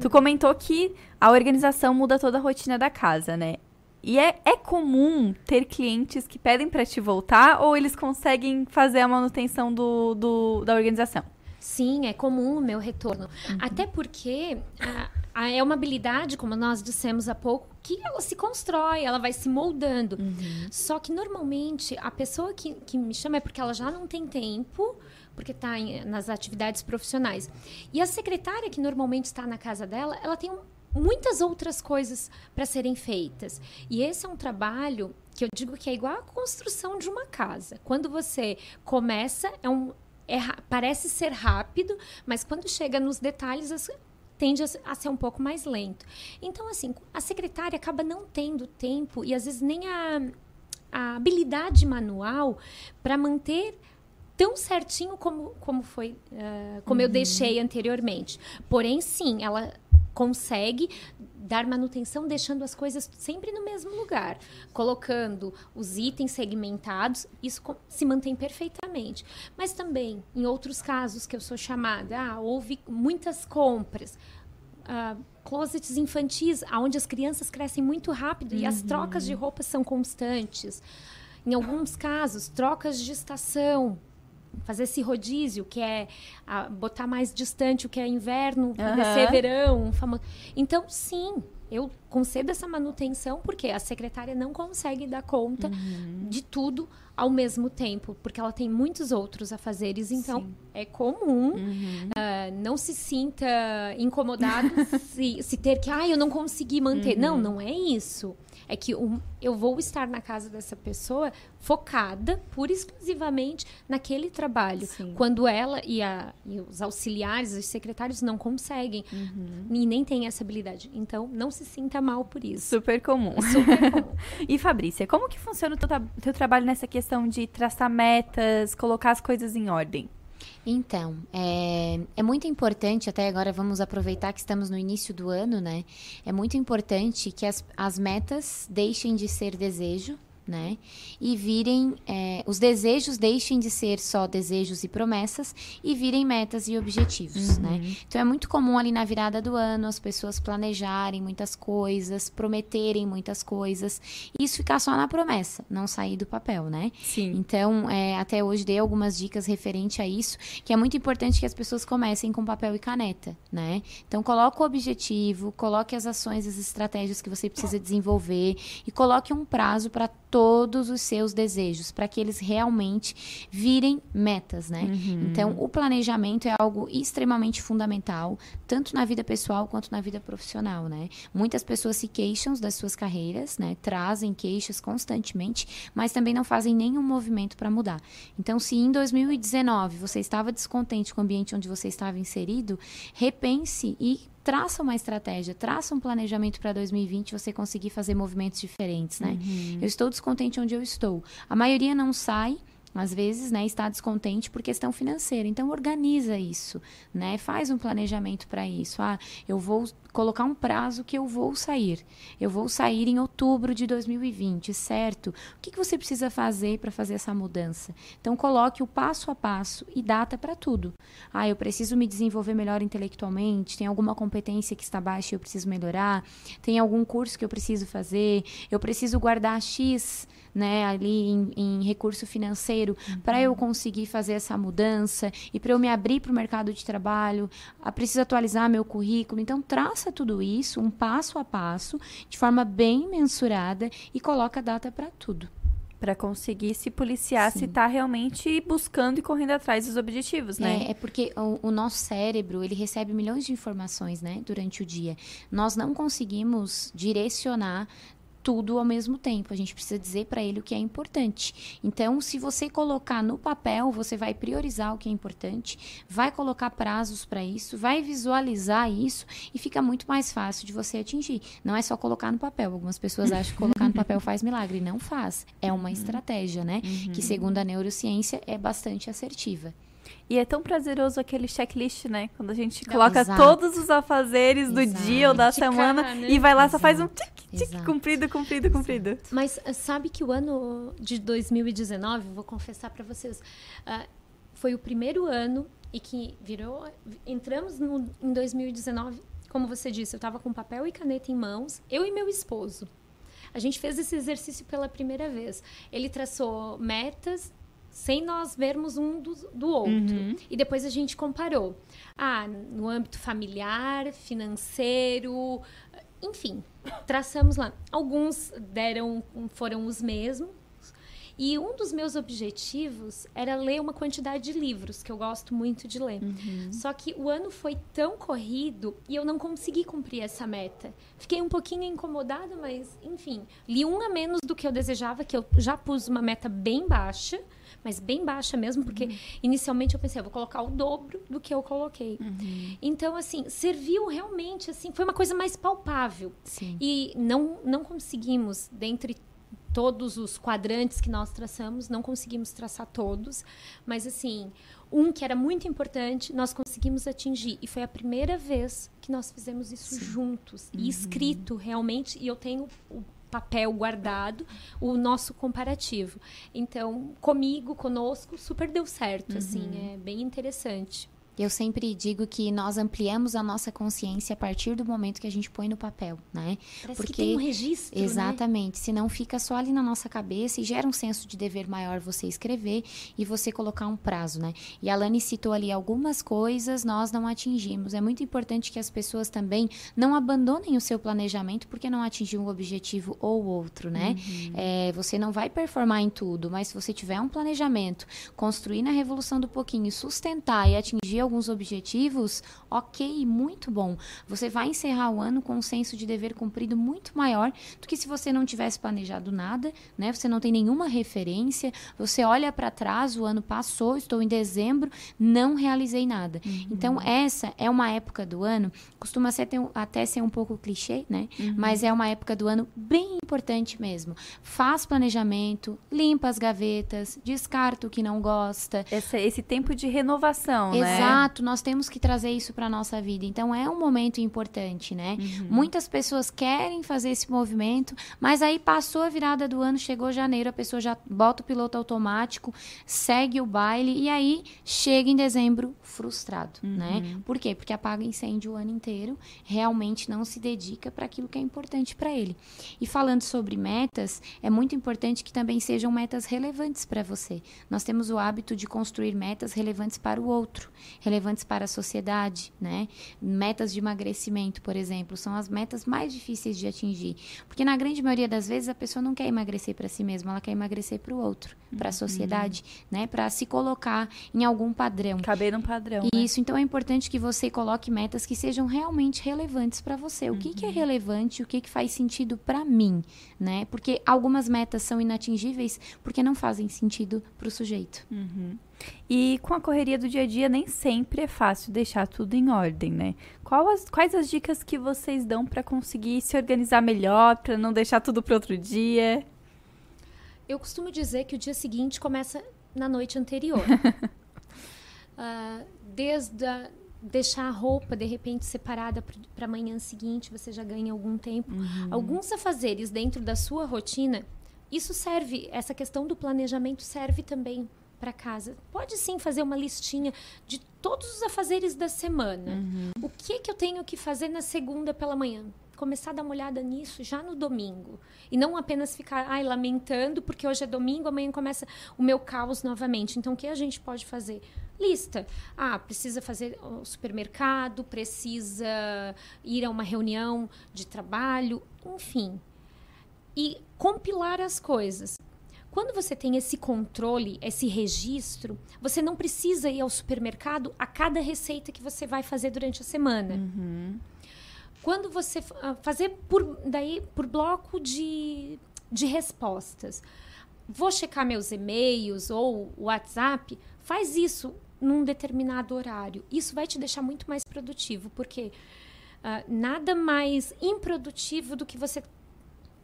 Speaker 3: Tu comentou que a organização muda toda a rotina da casa, né? E é, é comum ter clientes que pedem para te voltar ou eles conseguem fazer a manutenção do, do da organização?
Speaker 1: Sim, é comum o meu retorno. Uhum. Até porque a, a, é uma habilidade, como nós dissemos há pouco, que ela se constrói, ela vai se moldando. Uhum. Só que normalmente a pessoa que, que me chama é porque ela já não tem tempo porque está nas atividades profissionais. E a secretária que normalmente está na casa dela, ela tem muitas outras coisas para serem feitas. E esse é um trabalho que eu digo que é igual a construção de uma casa. Quando você começa, é um, é, parece ser rápido, mas quando chega nos detalhes, as, tende a, a, ser um pouco mais lento. Então, assim, a secretária acaba não tendo tempo e às vezes nem a, a habilidade manual para manter tão certinho como, como foi, uh, como uhum. eu deixei anteriormente. Porém, sim, ela consegue dar manutenção deixando as coisas sempre no mesmo lugar, colocando os itens segmentados, isso se mantém perfeitamente. Mas também, em outros casos que eu sou chamada, ah, houve muitas compras, uh, closets infantis, onde as crianças crescem muito rápido uhum. e as trocas de uhum. roupas são constantes. Em alguns casos, trocas de estação, fazer esse rodízio, que é a, botar mais distante o que é inverno, uhum. descer verão. Famo... Então, sim, eu concedo essa manutenção porque a secretária não consegue dar conta uhum. de tudo ao mesmo tempo, porque ela tem muitos outros afazeres, então
Speaker 3: Sim.
Speaker 1: é comum
Speaker 3: Uhum.
Speaker 1: ah, não se sinta incomodado se, se ter que, ah, eu não consegui manter.
Speaker 3: Uhum.
Speaker 1: Não, não é isso. É que um- eu vou estar na casa dessa pessoa focada, pura e exclusivamente, naquele trabalho.
Speaker 3: Sim.
Speaker 1: Quando ela e, a- e os auxiliares, os secretários não conseguem
Speaker 3: Uhum.
Speaker 1: e nem têm essa habilidade. Então, não se sinta mal por isso.
Speaker 3: Super comum.
Speaker 1: Super comum.
Speaker 3: E Fabrícia, como que funciona o teu, teu trabalho nessa questão de traçar metas, colocar as coisas em ordem?
Speaker 5: Então, é, é muito importante, até agora vamos aproveitar que estamos no início do ano, né? É muito importante que as, as metas deixem de ser desejo, né? E virem, é, os desejos deixem de ser só desejos e promessas e virem metas e objetivos, né? Então é muito comum ali na virada do ano as pessoas planejarem muitas coisas, prometerem muitas coisas e isso ficar só na promessa, não sair do papel, né?
Speaker 3: Sim.
Speaker 5: Então, é, até hoje dei algumas dicas referente a isso, que é muito importante que as pessoas comecem com papel e caneta, né? Então, coloque o objetivo, coloque as ações, as estratégias que você precisa desenvolver e coloque um prazo para todos os seus desejos, para que eles realmente virem metas, né? Então, o planejamento é algo extremamente fundamental, tanto na vida pessoal quanto na vida profissional, né? Muitas pessoas se queixam das suas carreiras, né? Trazem queixas constantemente, mas também não fazem nenhum movimento para mudar. Então, se em 2019 você estava descontente com o ambiente onde você estava inserido, repense e traça uma estratégia, traça um planejamento para 2020 você conseguir fazer movimentos diferentes, né? Eu estou descontente onde eu estou. A maioria não sai às vezes, né, está descontente por questão financeira. Então organiza isso, né? Faz um planejamento para isso. Ah, eu vou colocar um prazo que eu vou sair. Eu vou sair em outubro de 2020, certo? O que, que você precisa fazer para fazer essa mudança? Então coloque o passo a passo e data para tudo. Ah, eu preciso me desenvolver melhor intelectualmente, tem alguma competência que está baixa e eu preciso melhorar, tem algum curso que eu preciso fazer, eu preciso guardar X né, ali em, em recurso financeiro para eu conseguir fazer essa mudança e para eu me abrir para o mercado de trabalho, preciso atualizar meu currículo. Então, traça tudo isso, um passo a passo, de forma bem mensurada e coloca data para tudo.
Speaker 3: Pra conseguir se policiar se
Speaker 5: Sim.
Speaker 3: tá realmente buscando e correndo atrás dos objetivos, né?
Speaker 5: É, é porque o, o nosso cérebro, ele recebe milhões de informações, né, durante o dia. Nós não conseguimos direcionar tudo ao mesmo tempo. A gente precisa dizer para ele o que é importante. Então, se você colocar no papel, você vai priorizar o que é importante, vai colocar prazos para isso, vai visualizar isso e fica muito mais fácil de você atingir. Não é só colocar no papel. Algumas pessoas acham que colocar no papel faz milagre. Não faz. É uma estratégia, né? Que, segundo a neurociência, é bastante assertiva.
Speaker 3: E é tão prazeroso aquele checklist, né? Quando a gente coloca
Speaker 5: exato.
Speaker 3: todos os afazeres do
Speaker 5: Exato.
Speaker 3: dia ou da semana
Speaker 1: né?
Speaker 3: e vai lá, só faz um
Speaker 5: Exato.
Speaker 3: tic, tic,
Speaker 5: Exato.
Speaker 3: cumprido, cumprido, cumprido.
Speaker 1: Mas ah, sabe que o ano de 2019, vou confessar para vocês, ah, foi o primeiro ano e que virou. Entramos no, em 2019, como você disse, eu estava com papel e caneta em mãos, eu e meu esposo. A gente fez esse exercício pela primeira vez. Ele traçou metas sem nós vermos um do, do outro. E depois a gente comparou. Ah, no âmbito familiar, financeiro, enfim, traçamos lá. Alguns deram, foram os mesmos. E um dos meus objetivos era ler uma quantidade de livros, que eu gosto muito de ler. Só que o ano foi tão corrido e eu não consegui cumprir essa meta. Fiquei um pouquinho incomodada, mas enfim, li um a menos do que eu desejava, que eu já pus uma meta bem baixa, mas bem baixa mesmo, porque inicialmente eu pensei, eu vou colocar o dobro do que eu coloquei. Então, assim, serviu realmente, assim, foi uma coisa mais palpável.
Speaker 5: Sim.
Speaker 1: E não, não conseguimos, dentre todos os quadrantes que nós traçamos, não conseguimos traçar todos, mas assim, um que era muito importante, nós conseguimos atingir. E foi a primeira vez que nós fizemos isso juntos, e escrito realmente, e eu tenho o papel guardado, o nosso comparativo. Então, comigo, conosco, super deu certo, assim, é bem interessante.
Speaker 5: Eu sempre digo que nós ampliamos a nossa consciência a partir do momento que a gente põe no papel, né?
Speaker 1: Parece Porque, que tem um registro, né?
Speaker 5: Exatamente. Né? Senão fica só ali na nossa cabeça e gera um senso de dever maior você escrever e você colocar um prazo, né? E a Lani citou ali algumas coisas nós não atingimos. É muito importante que as pessoas também não abandonem o seu planejamento porque não atingiu um objetivo ou outro, né? Uhum. É, você não vai performar em tudo, mas se você tiver um planejamento, construir na revolução do pouquinho, sustentar e atingir alguns objetivos, ok, muito bom. Você vai encerrar o ano com um senso de dever cumprido muito maior do que se você não tivesse planejado nada, né? Você não tem nenhuma referência, você olha para trás, o ano passou, estou em dezembro, não realizei nada. Uhum. Então, essa é uma época do ano, costuma ser até ser um pouco clichê, né? Uhum. Mas é uma época do ano bem importante mesmo. Faz planejamento, limpa as gavetas, descarta o que não gosta.
Speaker 3: Esse, esse tempo de renovação,
Speaker 5: Exato, né? Exato, nós temos que trazer isso para nossa vida. Então é um momento importante, né? Uhum. Muitas pessoas querem fazer esse movimento, mas aí passou a virada do ano, chegou janeiro, a pessoa já bota o piloto automático, segue o baile e aí chega em dezembro frustrado, uhum. né? Por quê? Porque apaga incêndio o ano inteiro, realmente não se dedica para aquilo que é importante para ele. E falando sobre metas, é muito importante que também sejam metas relevantes para você. Nós temos o hábito de construir metas relevantes para o outro, relevantes para a sociedade, né? Metas de emagrecimento, por exemplo, são as metas mais difíceis de atingir, porque na grande maioria das vezes a pessoa não quer emagrecer para si mesma, ela quer emagrecer para o outro, para a uhum. sociedade, né? Para se colocar em algum padrão.
Speaker 3: Caber num padrão. Né?
Speaker 5: Isso, então é importante que você coloque metas que sejam realmente relevantes para você. O uhum. que, que é uhum. relevante, o que, que faz sentido para mim, né? Porque algumas metas são inatingíveis porque não fazem sentido para o sujeito.
Speaker 3: Uhum. E com a correria do dia a dia, nem sempre é fácil deixar tudo em ordem, né? As, quais as dicas que vocês dão para conseguir se organizar melhor, para não deixar tudo para outro dia?
Speaker 1: Eu costumo dizer que o dia seguinte começa na noite anterior. uh, desde a, deixar a roupa de repente separada para a manhã seguinte, você já ganha algum tempo. Uhum. Alguns afazeres dentro da sua rotina, isso serve, essa questão do planejamento serve também para casa. Pode sim fazer uma listinha de todos os afazeres da semana. Uhum. O que que eu tenho que fazer na segunda pela manhã? Começar a dar uma olhada nisso já no domingo. E não apenas ficar ai, lamentando, porque hoje é domingo, amanhã começa o meu caos novamente. Então, o que a gente pode fazer? Lista. Ah, precisa fazer o supermercado, precisa ir a uma reunião de trabalho, enfim. E compilar as coisas. Quando você tem esse controle, esse registro, você não precisa ir ao supermercado a cada receita que você vai fazer durante a semana. Uhum. Quando você uh, fazer por daí por bloco de, de respostas, vou checar meus e-mails ou WhatsApp, faz isso num determinado horário. Isso vai te deixar muito mais produtivo, porque uh, nada mais improdutivo do que você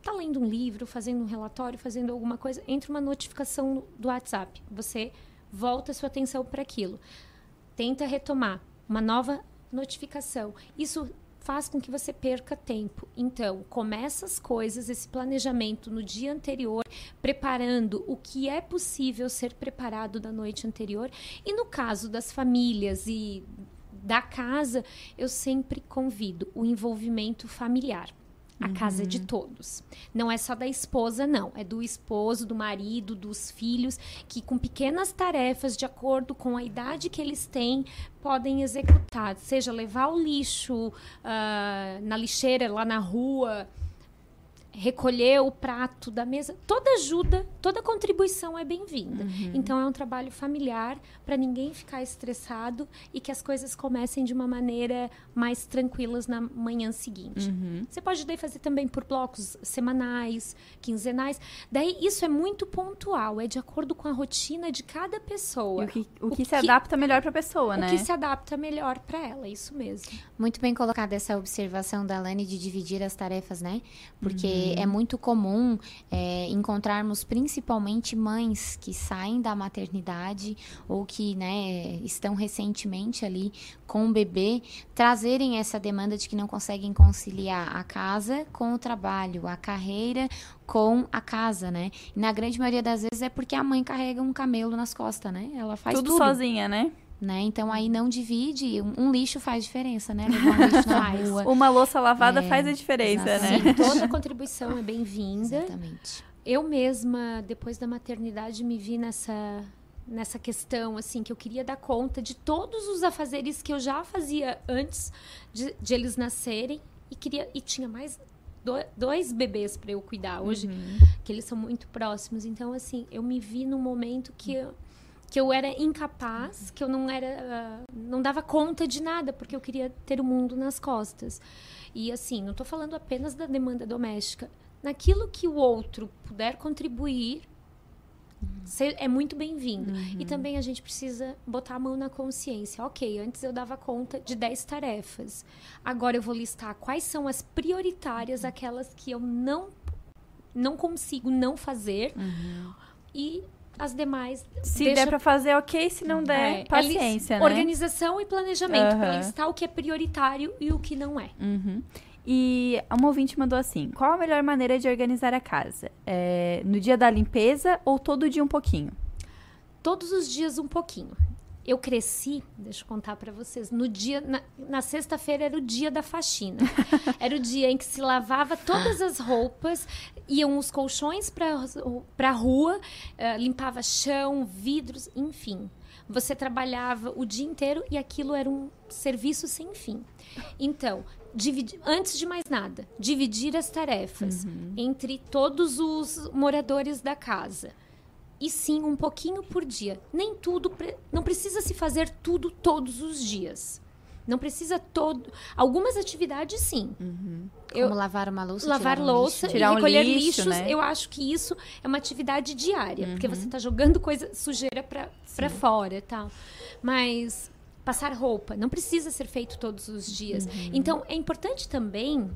Speaker 1: está lendo um livro, fazendo um relatório, fazendo alguma coisa, entra uma notificação do WhatsApp. Você volta sua atenção para aquilo. Tenta retomar uma nova notificação. Isso faz com que você perca tempo. Então, começa as coisas, esse planejamento no dia anterior, preparando o que é possível ser preparado da noite anterior. E no caso das famílias e da casa, eu sempre convido o envolvimento familiar. A uhum. casa é de uhum. todos. Não é só da esposa, não. É do esposo, do marido, dos filhos, que com pequenas tarefas, de acordo com a idade que eles têm, podem executar. Seja levar o lixo uh, na lixeira, lá na rua, recolher o prato da mesa, toda ajuda, toda contribuição é bem-vinda. Uhum. Então é um trabalho familiar para ninguém ficar estressado e que as coisas comecem de uma maneira mais tranquilas na manhã seguinte. Uhum. Você pode daí fazer também por blocos semanais, quinzenais. Daí isso é muito pontual, é de acordo com a rotina de cada pessoa.
Speaker 3: E o que, o que o se que, adapta melhor para a pessoa,
Speaker 1: o
Speaker 3: né?
Speaker 1: O que se adapta melhor para ela, isso mesmo.
Speaker 5: Muito bem colocada essa observação da Lani de dividir as tarefas, né? Porque uhum é muito comum é, encontrarmos principalmente mães que saem da maternidade ou que né, estão recentemente ali com o bebê, trazerem essa demanda de que não conseguem conciliar a casa com o trabalho, a carreira com a casa, né? E na grande maioria das vezes é porque a mãe carrega um camelo nas costas, né? Ela faz tudo,
Speaker 3: tudo. sozinha, né?
Speaker 5: Né? Então aí não divide, um, um lixo faz diferença, né? Um lixo na rua.
Speaker 3: Uma louça lavada
Speaker 5: É,
Speaker 3: faz a diferença,
Speaker 5: exatamente.
Speaker 3: né?
Speaker 1: Sim, toda contribuição é bem-vinda.
Speaker 5: Exatamente.
Speaker 1: Eu mesma, depois da maternidade, me vi nessa nessa questão, assim, que eu queria dar conta de todos os afazeres que eu já fazia antes de, de eles nascerem e queria e tinha mais do- dois bebês para eu cuidar hoje, que eles são muito próximos. Então, assim, eu me vi num momento que eu, que eu era incapaz, que eu não era, ah, não dava conta de nada, porque eu queria ter o mundo nas costas. E assim, não estou falando apenas da demanda doméstica. Naquilo que o outro puder contribuir, é muito bem-vindo. E também a gente precisa botar a mão na consciência. Ok, antes eu dava conta de 10 tarefas. Agora eu vou listar quais são as prioritárias, aquelas que eu não, não consigo não fazer. E as demais.
Speaker 3: Se
Speaker 1: deixa
Speaker 3: der pra fazer, ok. Se não der,
Speaker 1: é,
Speaker 3: paciência, né?
Speaker 1: Organização e planejamento, para
Speaker 3: Aham.
Speaker 1: listar o que é prioritário e o que não é.
Speaker 3: Uhum. E uma ouvinte mandou assim: qual a melhor maneira de organizar a casa? É, no dia da limpeza ou todo dia um pouquinho?
Speaker 1: Todos os dias um pouquinho. Eu cresci, deixa eu contar para vocês, no dia na, na sexta-feira era o dia da faxina. era o dia em que se lavava todas as roupas, iam os colchões para para rua, eh, limpava chão, vidros, enfim. Você trabalhava o dia inteiro e aquilo era um serviço sem fim. Então, dividi- antes de mais nada, dividir as tarefas entre todos os moradores da casa. E sim, um pouquinho por dia. Nem tudo, pre- não precisa se fazer tudo todos os dias. Não precisa todo. Algumas atividades sim. Eu-
Speaker 5: Como lavar uma louça,
Speaker 1: lavar
Speaker 5: tirar um
Speaker 1: louça
Speaker 5: lixo.
Speaker 3: Tirar um
Speaker 1: recolher
Speaker 3: lixo,
Speaker 1: lixos,
Speaker 3: né?
Speaker 1: eu acho que isso é uma atividade diária, porque você está jogando coisa sujeira para para fora, e tal. Mas passar roupa não precisa ser feito todos os dias. Então é importante também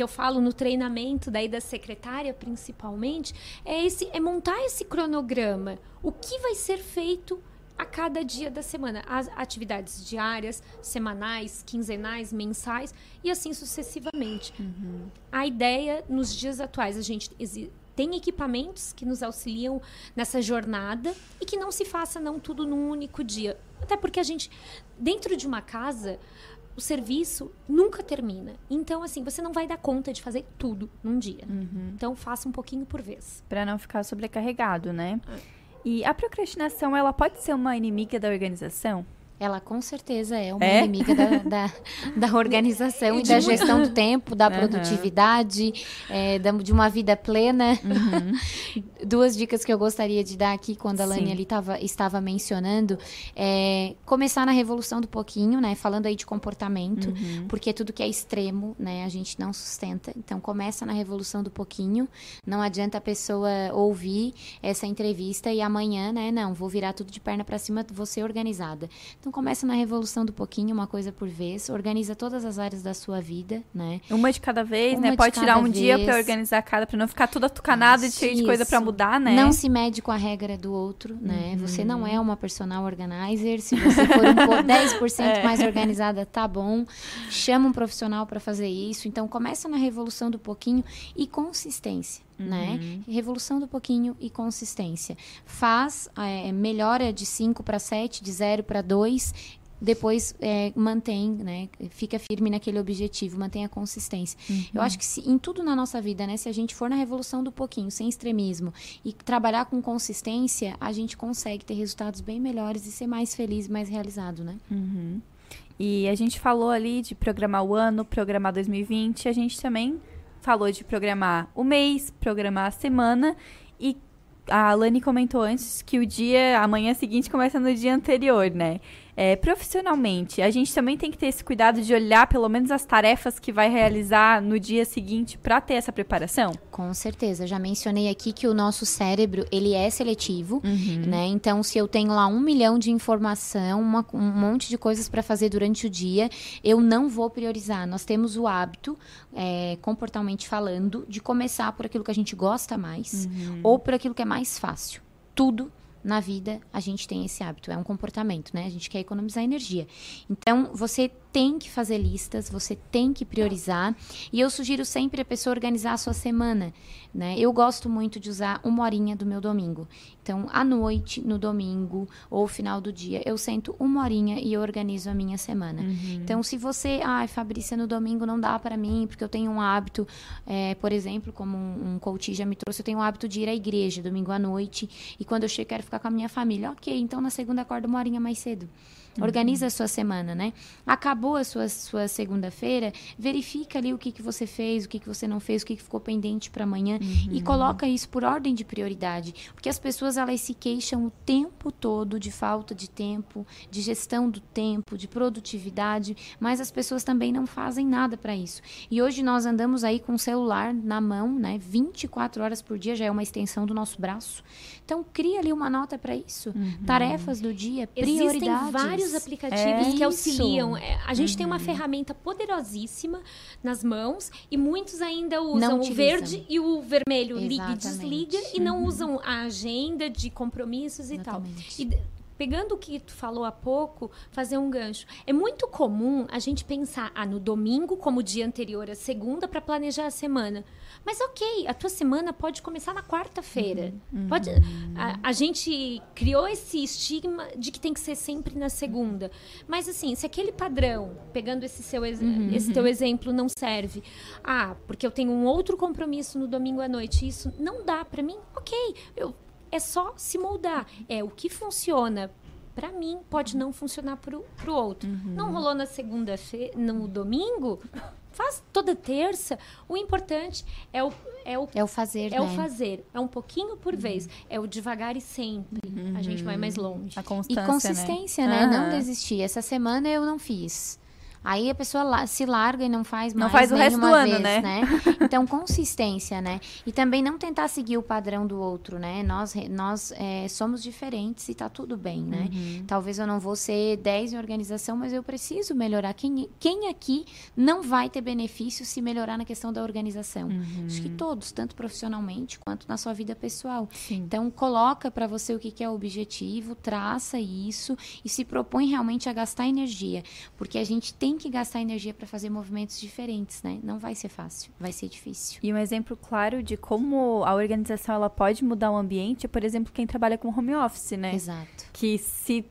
Speaker 1: que eu falo no treinamento daí da secretária principalmente é esse é montar esse cronograma. O que vai ser feito a cada dia da semana. As atividades diárias, semanais, quinzenais, mensais e assim sucessivamente. A ideia nos dias atuais, a gente tem equipamentos que nos auxiliam nessa jornada e que não se faça não tudo num único dia. Até porque a gente, dentro de uma casa, o serviço nunca termina. Então, assim, você não vai dar conta de fazer tudo num dia. Então, faça um pouquinho por vez.
Speaker 3: Pra não ficar sobrecarregado, né? E a procrastinação, ela pode ser uma inimiga da organização?
Speaker 5: Ela com certeza é uma
Speaker 3: É?
Speaker 5: inimiga da, da, da organização e
Speaker 1: De
Speaker 5: da gestão do tempo, da
Speaker 3: Aham.
Speaker 5: produtividade, é, da- de uma vida plena. Duas dicas que eu gostaria de dar aqui, quando a Lani ali tava, estava mencionando, é começar na revolução do pouquinho, né? Falando aí de comportamento, porque tudo que é extremo, né, a gente não sustenta. Então começa na revolução do pouquinho. Não adianta a pessoa ouvir essa entrevista e amanhã, né, não, vou virar tudo de perna para cima, vou ser organizada. Então começa na revolução do pouquinho, uma coisa por vez, organiza todas as áreas da sua vida, né?
Speaker 3: Uma de cada vez,
Speaker 5: Uma
Speaker 3: né?
Speaker 5: de
Speaker 3: Pode tirar um dia pra
Speaker 5: vez.
Speaker 3: organizar cada, pra não ficar tudo atucanado e cheio de coisa
Speaker 5: Isso.
Speaker 3: mudar, né?
Speaker 5: Não se mede com a regra do outro, né? Você não
Speaker 3: Uhum.
Speaker 5: é uma personal organizer. Se você for um pouco 10%
Speaker 3: É.
Speaker 5: mais organizada, tá bom. Chama um profissional para fazer isso. Então começa na revolução do pouquinho e consistência, né?
Speaker 3: Uhum.
Speaker 5: Revolução do pouquinho e consistência. Faz, é, melhora de 5 para 7, de 0 para 2 depois é, mantém, né? Fica firme naquele objetivo, mantém a consistência. Eu acho que se, em tudo na nossa vida, né? Se a gente for na revolução do pouquinho, sem extremismo, e trabalhar com consistência, a gente consegue ter resultados bem melhores e ser mais feliz, mais realizado, né?
Speaker 3: Uhum. E a gente falou ali de programar o ano, programar 2020. A gente também falou de programar o mês, programar a semana. E a Alane comentou antes que o dia, amanhã seguinte, começa no dia anterior, né? É, profissionalmente, a gente também tem que ter esse cuidado de olhar pelo menos as tarefas que vai realizar no dia seguinte para ter essa preparação.
Speaker 5: Com certeza. Já mencionei aqui que o nosso cérebro, ele é seletivo, né? Então, se eu tenho lá um milhão de informação, uma- um monte de coisas para fazer durante o dia, eu não vou priorizar. Nós temos o hábito, é, comportalmente falando, de começar por aquilo que a gente gosta mais ou por aquilo que é mais fácil. Tudo na vida a gente tem esse hábito, é um comportamento, né? A gente quer economizar energia. Então, você tem que fazer listas, você tem que priorizar. E eu sugiro sempre a pessoa organizar a sua semana. Né? Eu gosto muito de usar uma horinha do meu domingo. Então, à noite, no domingo ou final do dia, eu sento uma horinha e organizo a minha semana.
Speaker 3: Uhum.
Speaker 5: Então, se você, ai, Fabrícia, no domingo não dá para mim, porque eu tenho um hábito, é, por exemplo, como um, um coach já me trouxe, eu tenho o hábito de ir à igreja domingo à noite e quando eu chego quero ficar com a minha família. Ok, então na segunda acorda uma horinha mais cedo. Organiza a sua semana, né? Acabou a sua, sua segunda-feira, verifica ali o que, que você fez, o que, que você não fez, o que, que ficou pendente para amanhã e coloca isso por ordem de prioridade. Porque as pessoas, elas se queixam o tempo todo de falta de tempo, de gestão do tempo, de produtividade, mas as pessoas também não fazem nada para isso. E hoje nós andamos aí com o celular na mão, né? 24 horas por dia já é uma extensão do nosso braço. Então, cria ali uma nota para isso. Tarefas do dia, prioridades.
Speaker 1: Existem vários aplicativos
Speaker 5: É
Speaker 1: que
Speaker 5: isso.
Speaker 1: auxiliam. É, A gente tem uma
Speaker 3: Uhum.
Speaker 1: ferramenta poderosíssima nas mãos e muitos ainda usam o verde e o vermelho liga e
Speaker 5: Exatamente.
Speaker 1: desliga e não usam a agenda de compromissos e tal.
Speaker 5: Exatamente.
Speaker 1: E d- pegando o que tu falou há pouco, fazer um gancho. É muito comum a gente pensar ah, no domingo como dia anterior à segunda para planejar a semana. Mas ok, a tua semana pode começar na quarta-feira. Pode, a, a gente criou esse estigma de que tem que ser sempre na segunda. Mas assim, se aquele padrão, pegando esse, seu, ex- esse teu exemplo, não serve. Ah, porque eu tenho um outro compromisso no domingo à noite, isso não dá para mim, ok. Eu, é só se moldar. É o que funciona para mim pode não funcionar pro, pro outro. Não rolou na segunda-feira, no domingo, faz toda terça. O importante é o é o
Speaker 5: É o fazer,
Speaker 1: é
Speaker 5: né?
Speaker 1: o fazer, é um pouquinho por vez, é o devagar e sempre. A gente vai mais longe.
Speaker 3: A
Speaker 5: E
Speaker 3: constância,
Speaker 5: consistência, né?
Speaker 3: Aham.
Speaker 5: Não desistir. Essa semana eu não fiz. Aí a pessoa la- se larga e não faz
Speaker 3: Não
Speaker 5: mais
Speaker 3: faz o resto do ano,
Speaker 5: vez,
Speaker 3: né?
Speaker 5: Então, consistência, né? E também não tentar seguir o padrão do outro, né? Nós, nós é, somos diferentes e tá tudo bem, né?
Speaker 3: Uhum.
Speaker 5: Talvez eu não vou ser 10 em organização, mas eu preciso melhorar. Quem, quem aqui não vai ter benefício se melhorar na questão da organização? Acho que
Speaker 3: Uhum.
Speaker 5: todos, tanto profissionalmente quanto na sua vida pessoal.
Speaker 3: Sim.
Speaker 5: Então, coloca para você o que, que é o objetivo, traça isso e se propõe realmente a gastar energia. Porque a gente tem que gastar energia para fazer movimentos diferentes, né? Não vai ser fácil, vai ser difícil.
Speaker 3: E um exemplo claro de como a organização ela pode mudar o ambiente é, por exemplo, quem trabalha com home office, né?
Speaker 5: Exato.
Speaker 3: Que se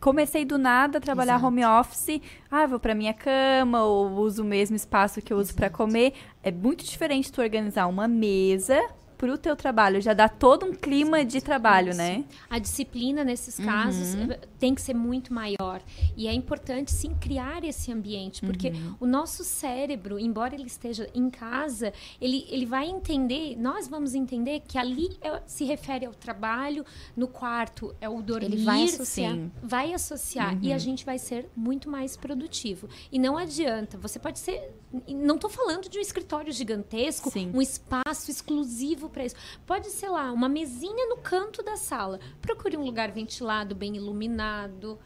Speaker 3: comecei do nada a trabalhar
Speaker 5: Exato.
Speaker 3: home office, ah, vou pra minha cama ou uso o mesmo espaço que eu uso pra comer, é muito diferente tu organizar uma mesa pro teu trabalho, já dá todo um clima de trabalho, né?
Speaker 1: A disciplina nesses casos
Speaker 3: Uhum.
Speaker 1: tem que ser muito maior. E é importante sim criar esse ambiente, porque
Speaker 3: Uhum.
Speaker 1: o nosso cérebro, embora ele esteja em casa, ele, ele vai entender, nós vamos entender que ali é- se refere ao trabalho, no quarto é o dormir,
Speaker 5: Ele vai associar.
Speaker 3: Sim.
Speaker 1: vai associar e a gente vai ser muito mais produtivo. E não adianta, você pode ser. Não estou falando de um escritório gigantesco,
Speaker 3: Sim.
Speaker 1: um espaço exclusivo para isso. Pode ser lá, uma mesinha no canto da sala. Procure um lugar ventilado, bem iluminado.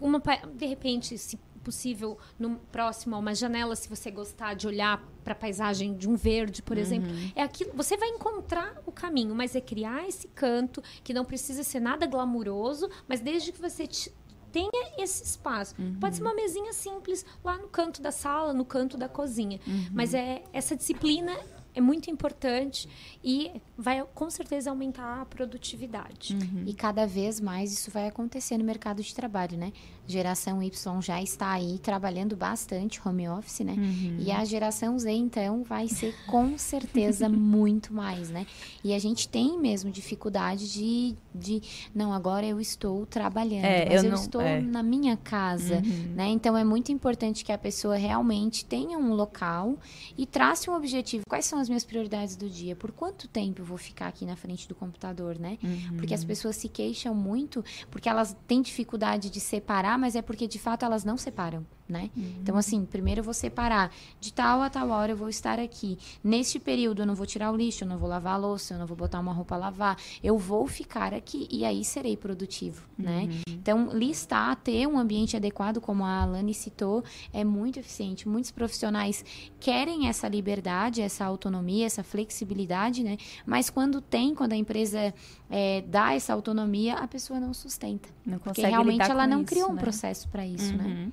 Speaker 1: Uma, de repente, se possível, no, próximo a uma janela, se você gostar de olhar para a paisagem de um verde, por exemplo. É aquilo, você vai encontrar o caminho, mas é criar esse canto que não precisa ser nada glamuroso, mas desde que você te- tenha esse espaço. Pode ser uma mesinha simples lá no canto da sala, no canto da cozinha, mas é essa disciplina é muito importante e vai com certeza aumentar a produtividade.
Speaker 5: E cada vez mais isso vai acontecer no mercado de trabalho, né? Geração Y já está aí trabalhando bastante home office, né? E a geração Z, então, vai ser com certeza muito mais, né? E a gente tem mesmo dificuldade de, de não, agora eu estou trabalhando,
Speaker 3: É,
Speaker 5: mas
Speaker 3: eu
Speaker 5: eu,
Speaker 3: não-
Speaker 5: estou
Speaker 3: é.
Speaker 5: na minha casa, né? Então é muito importante que a pessoa realmente tenha um local e trace um objetivo. Quais são as minhas prioridades do dia? Por quanto tempo eu vou ficar aqui na frente do computador, né? Porque as pessoas se queixam muito porque elas têm dificuldade de separar, mas é porque de fato elas não separam, né? Então, assim, primeiro eu vou separar de tal a tal hora eu vou estar aqui. Neste período eu não vou tirar o lixo, eu não vou lavar a louça, eu não vou botar uma roupa a lavar. Eu vou ficar aqui e aí serei produtivo, né? Então, listar, ter um ambiente adequado, como a Alane citou, é muito eficiente. Muitos profissionais querem essa liberdade, essa autonomia, essa flexibilidade, né? Mas quando tem, quando a empresa eh, dá essa autonomia, a pessoa não sustenta.
Speaker 3: Não
Speaker 5: Porque realmente ela não
Speaker 3: isso,
Speaker 5: criou um
Speaker 3: né?
Speaker 5: processo para isso, né?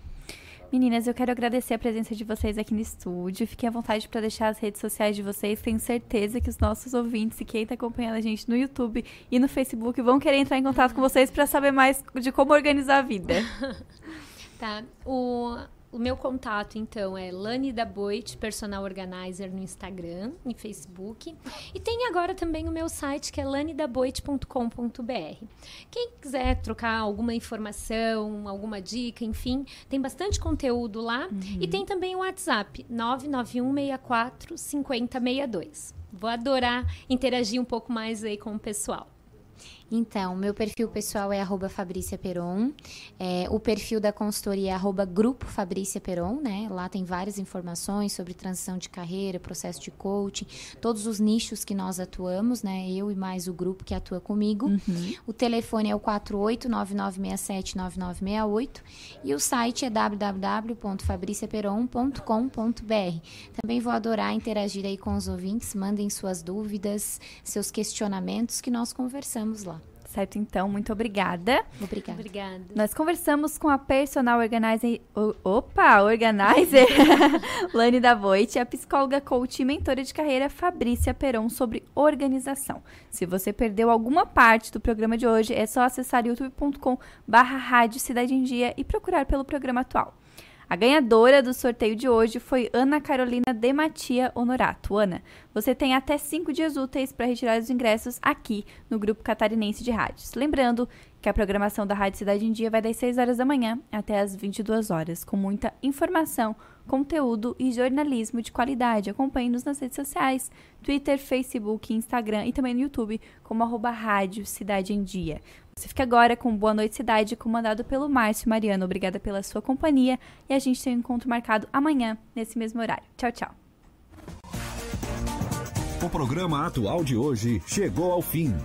Speaker 3: Meninas, eu quero agradecer a presença de vocês aqui no estúdio. Fiquem à vontade para deixar as redes sociais de vocês. Tenho certeza que os nossos ouvintes e quem está acompanhando a gente no YouTube e no Facebook vão querer entrar em contato com vocês para saber mais de como organizar a vida.
Speaker 1: tá. O, o meu contato, então, é Lani da Boit, Personal Organizer no Instagram e Facebook. E tem agora também o meu site, que é lanidaboit.com.br. Quem quiser trocar alguma informação, alguma dica, enfim, tem bastante conteúdo lá. Uhum. E tem também o WhatsApp, 99164 5062. Vou adorar interagir um pouco mais aí com o pessoal.
Speaker 5: Então, meu perfil pessoal é arroba Fabrícia Peron. É, o perfil da consultoria é arroba Grupo Fabrícia Peron, né? Lá tem várias informações sobre transição de carreira, processo de coaching, todos os nichos que nós atuamos, né? Eu e mais o grupo que atua comigo. Uhum. O telefone é o 4899679968 e o site é www.fabriciaperon.com.br. Também vou adorar interagir aí com os ouvintes, mandem suas dúvidas, seus questionamentos que nós conversamos lá.
Speaker 3: Certo, então, muito obrigada.
Speaker 5: Obrigada.
Speaker 1: Obrigada.
Speaker 3: Nós conversamos com a personal organizer. Opa, organizer! Lani da Voit, a psicóloga, coach e mentora de carreira Fabrícia Peron sobre organização. Se você perdeu alguma parte do programa de hoje, é só acessar youtube.com/barra Rádio Cidade em Dia e procurar pelo programa atual. A ganhadora do sorteio de hoje foi Ana Carolina Dematia Honorato. Ana, você tem até cinco dias úteis para retirar os ingressos aqui no Grupo Catarinense de Rádios. Lembrando que a programação da Rádio Cidade em Dia vai das 6 horas da manhã até as 22 horas, com muita informação, conteúdo e jornalismo de qualidade. Acompanhe-nos nas redes sociais, Twitter, Facebook, Instagram e também no YouTube, como arroba Rádio Cidade em Dia. Você fica agora com Boa Noite Cidade, comandado pelo Márcio Mariano. Obrigada pela sua companhia e a gente tem um encontro marcado amanhã, nesse mesmo horário. Tchau, tchau.
Speaker 6: O programa atual de hoje chegou ao fim.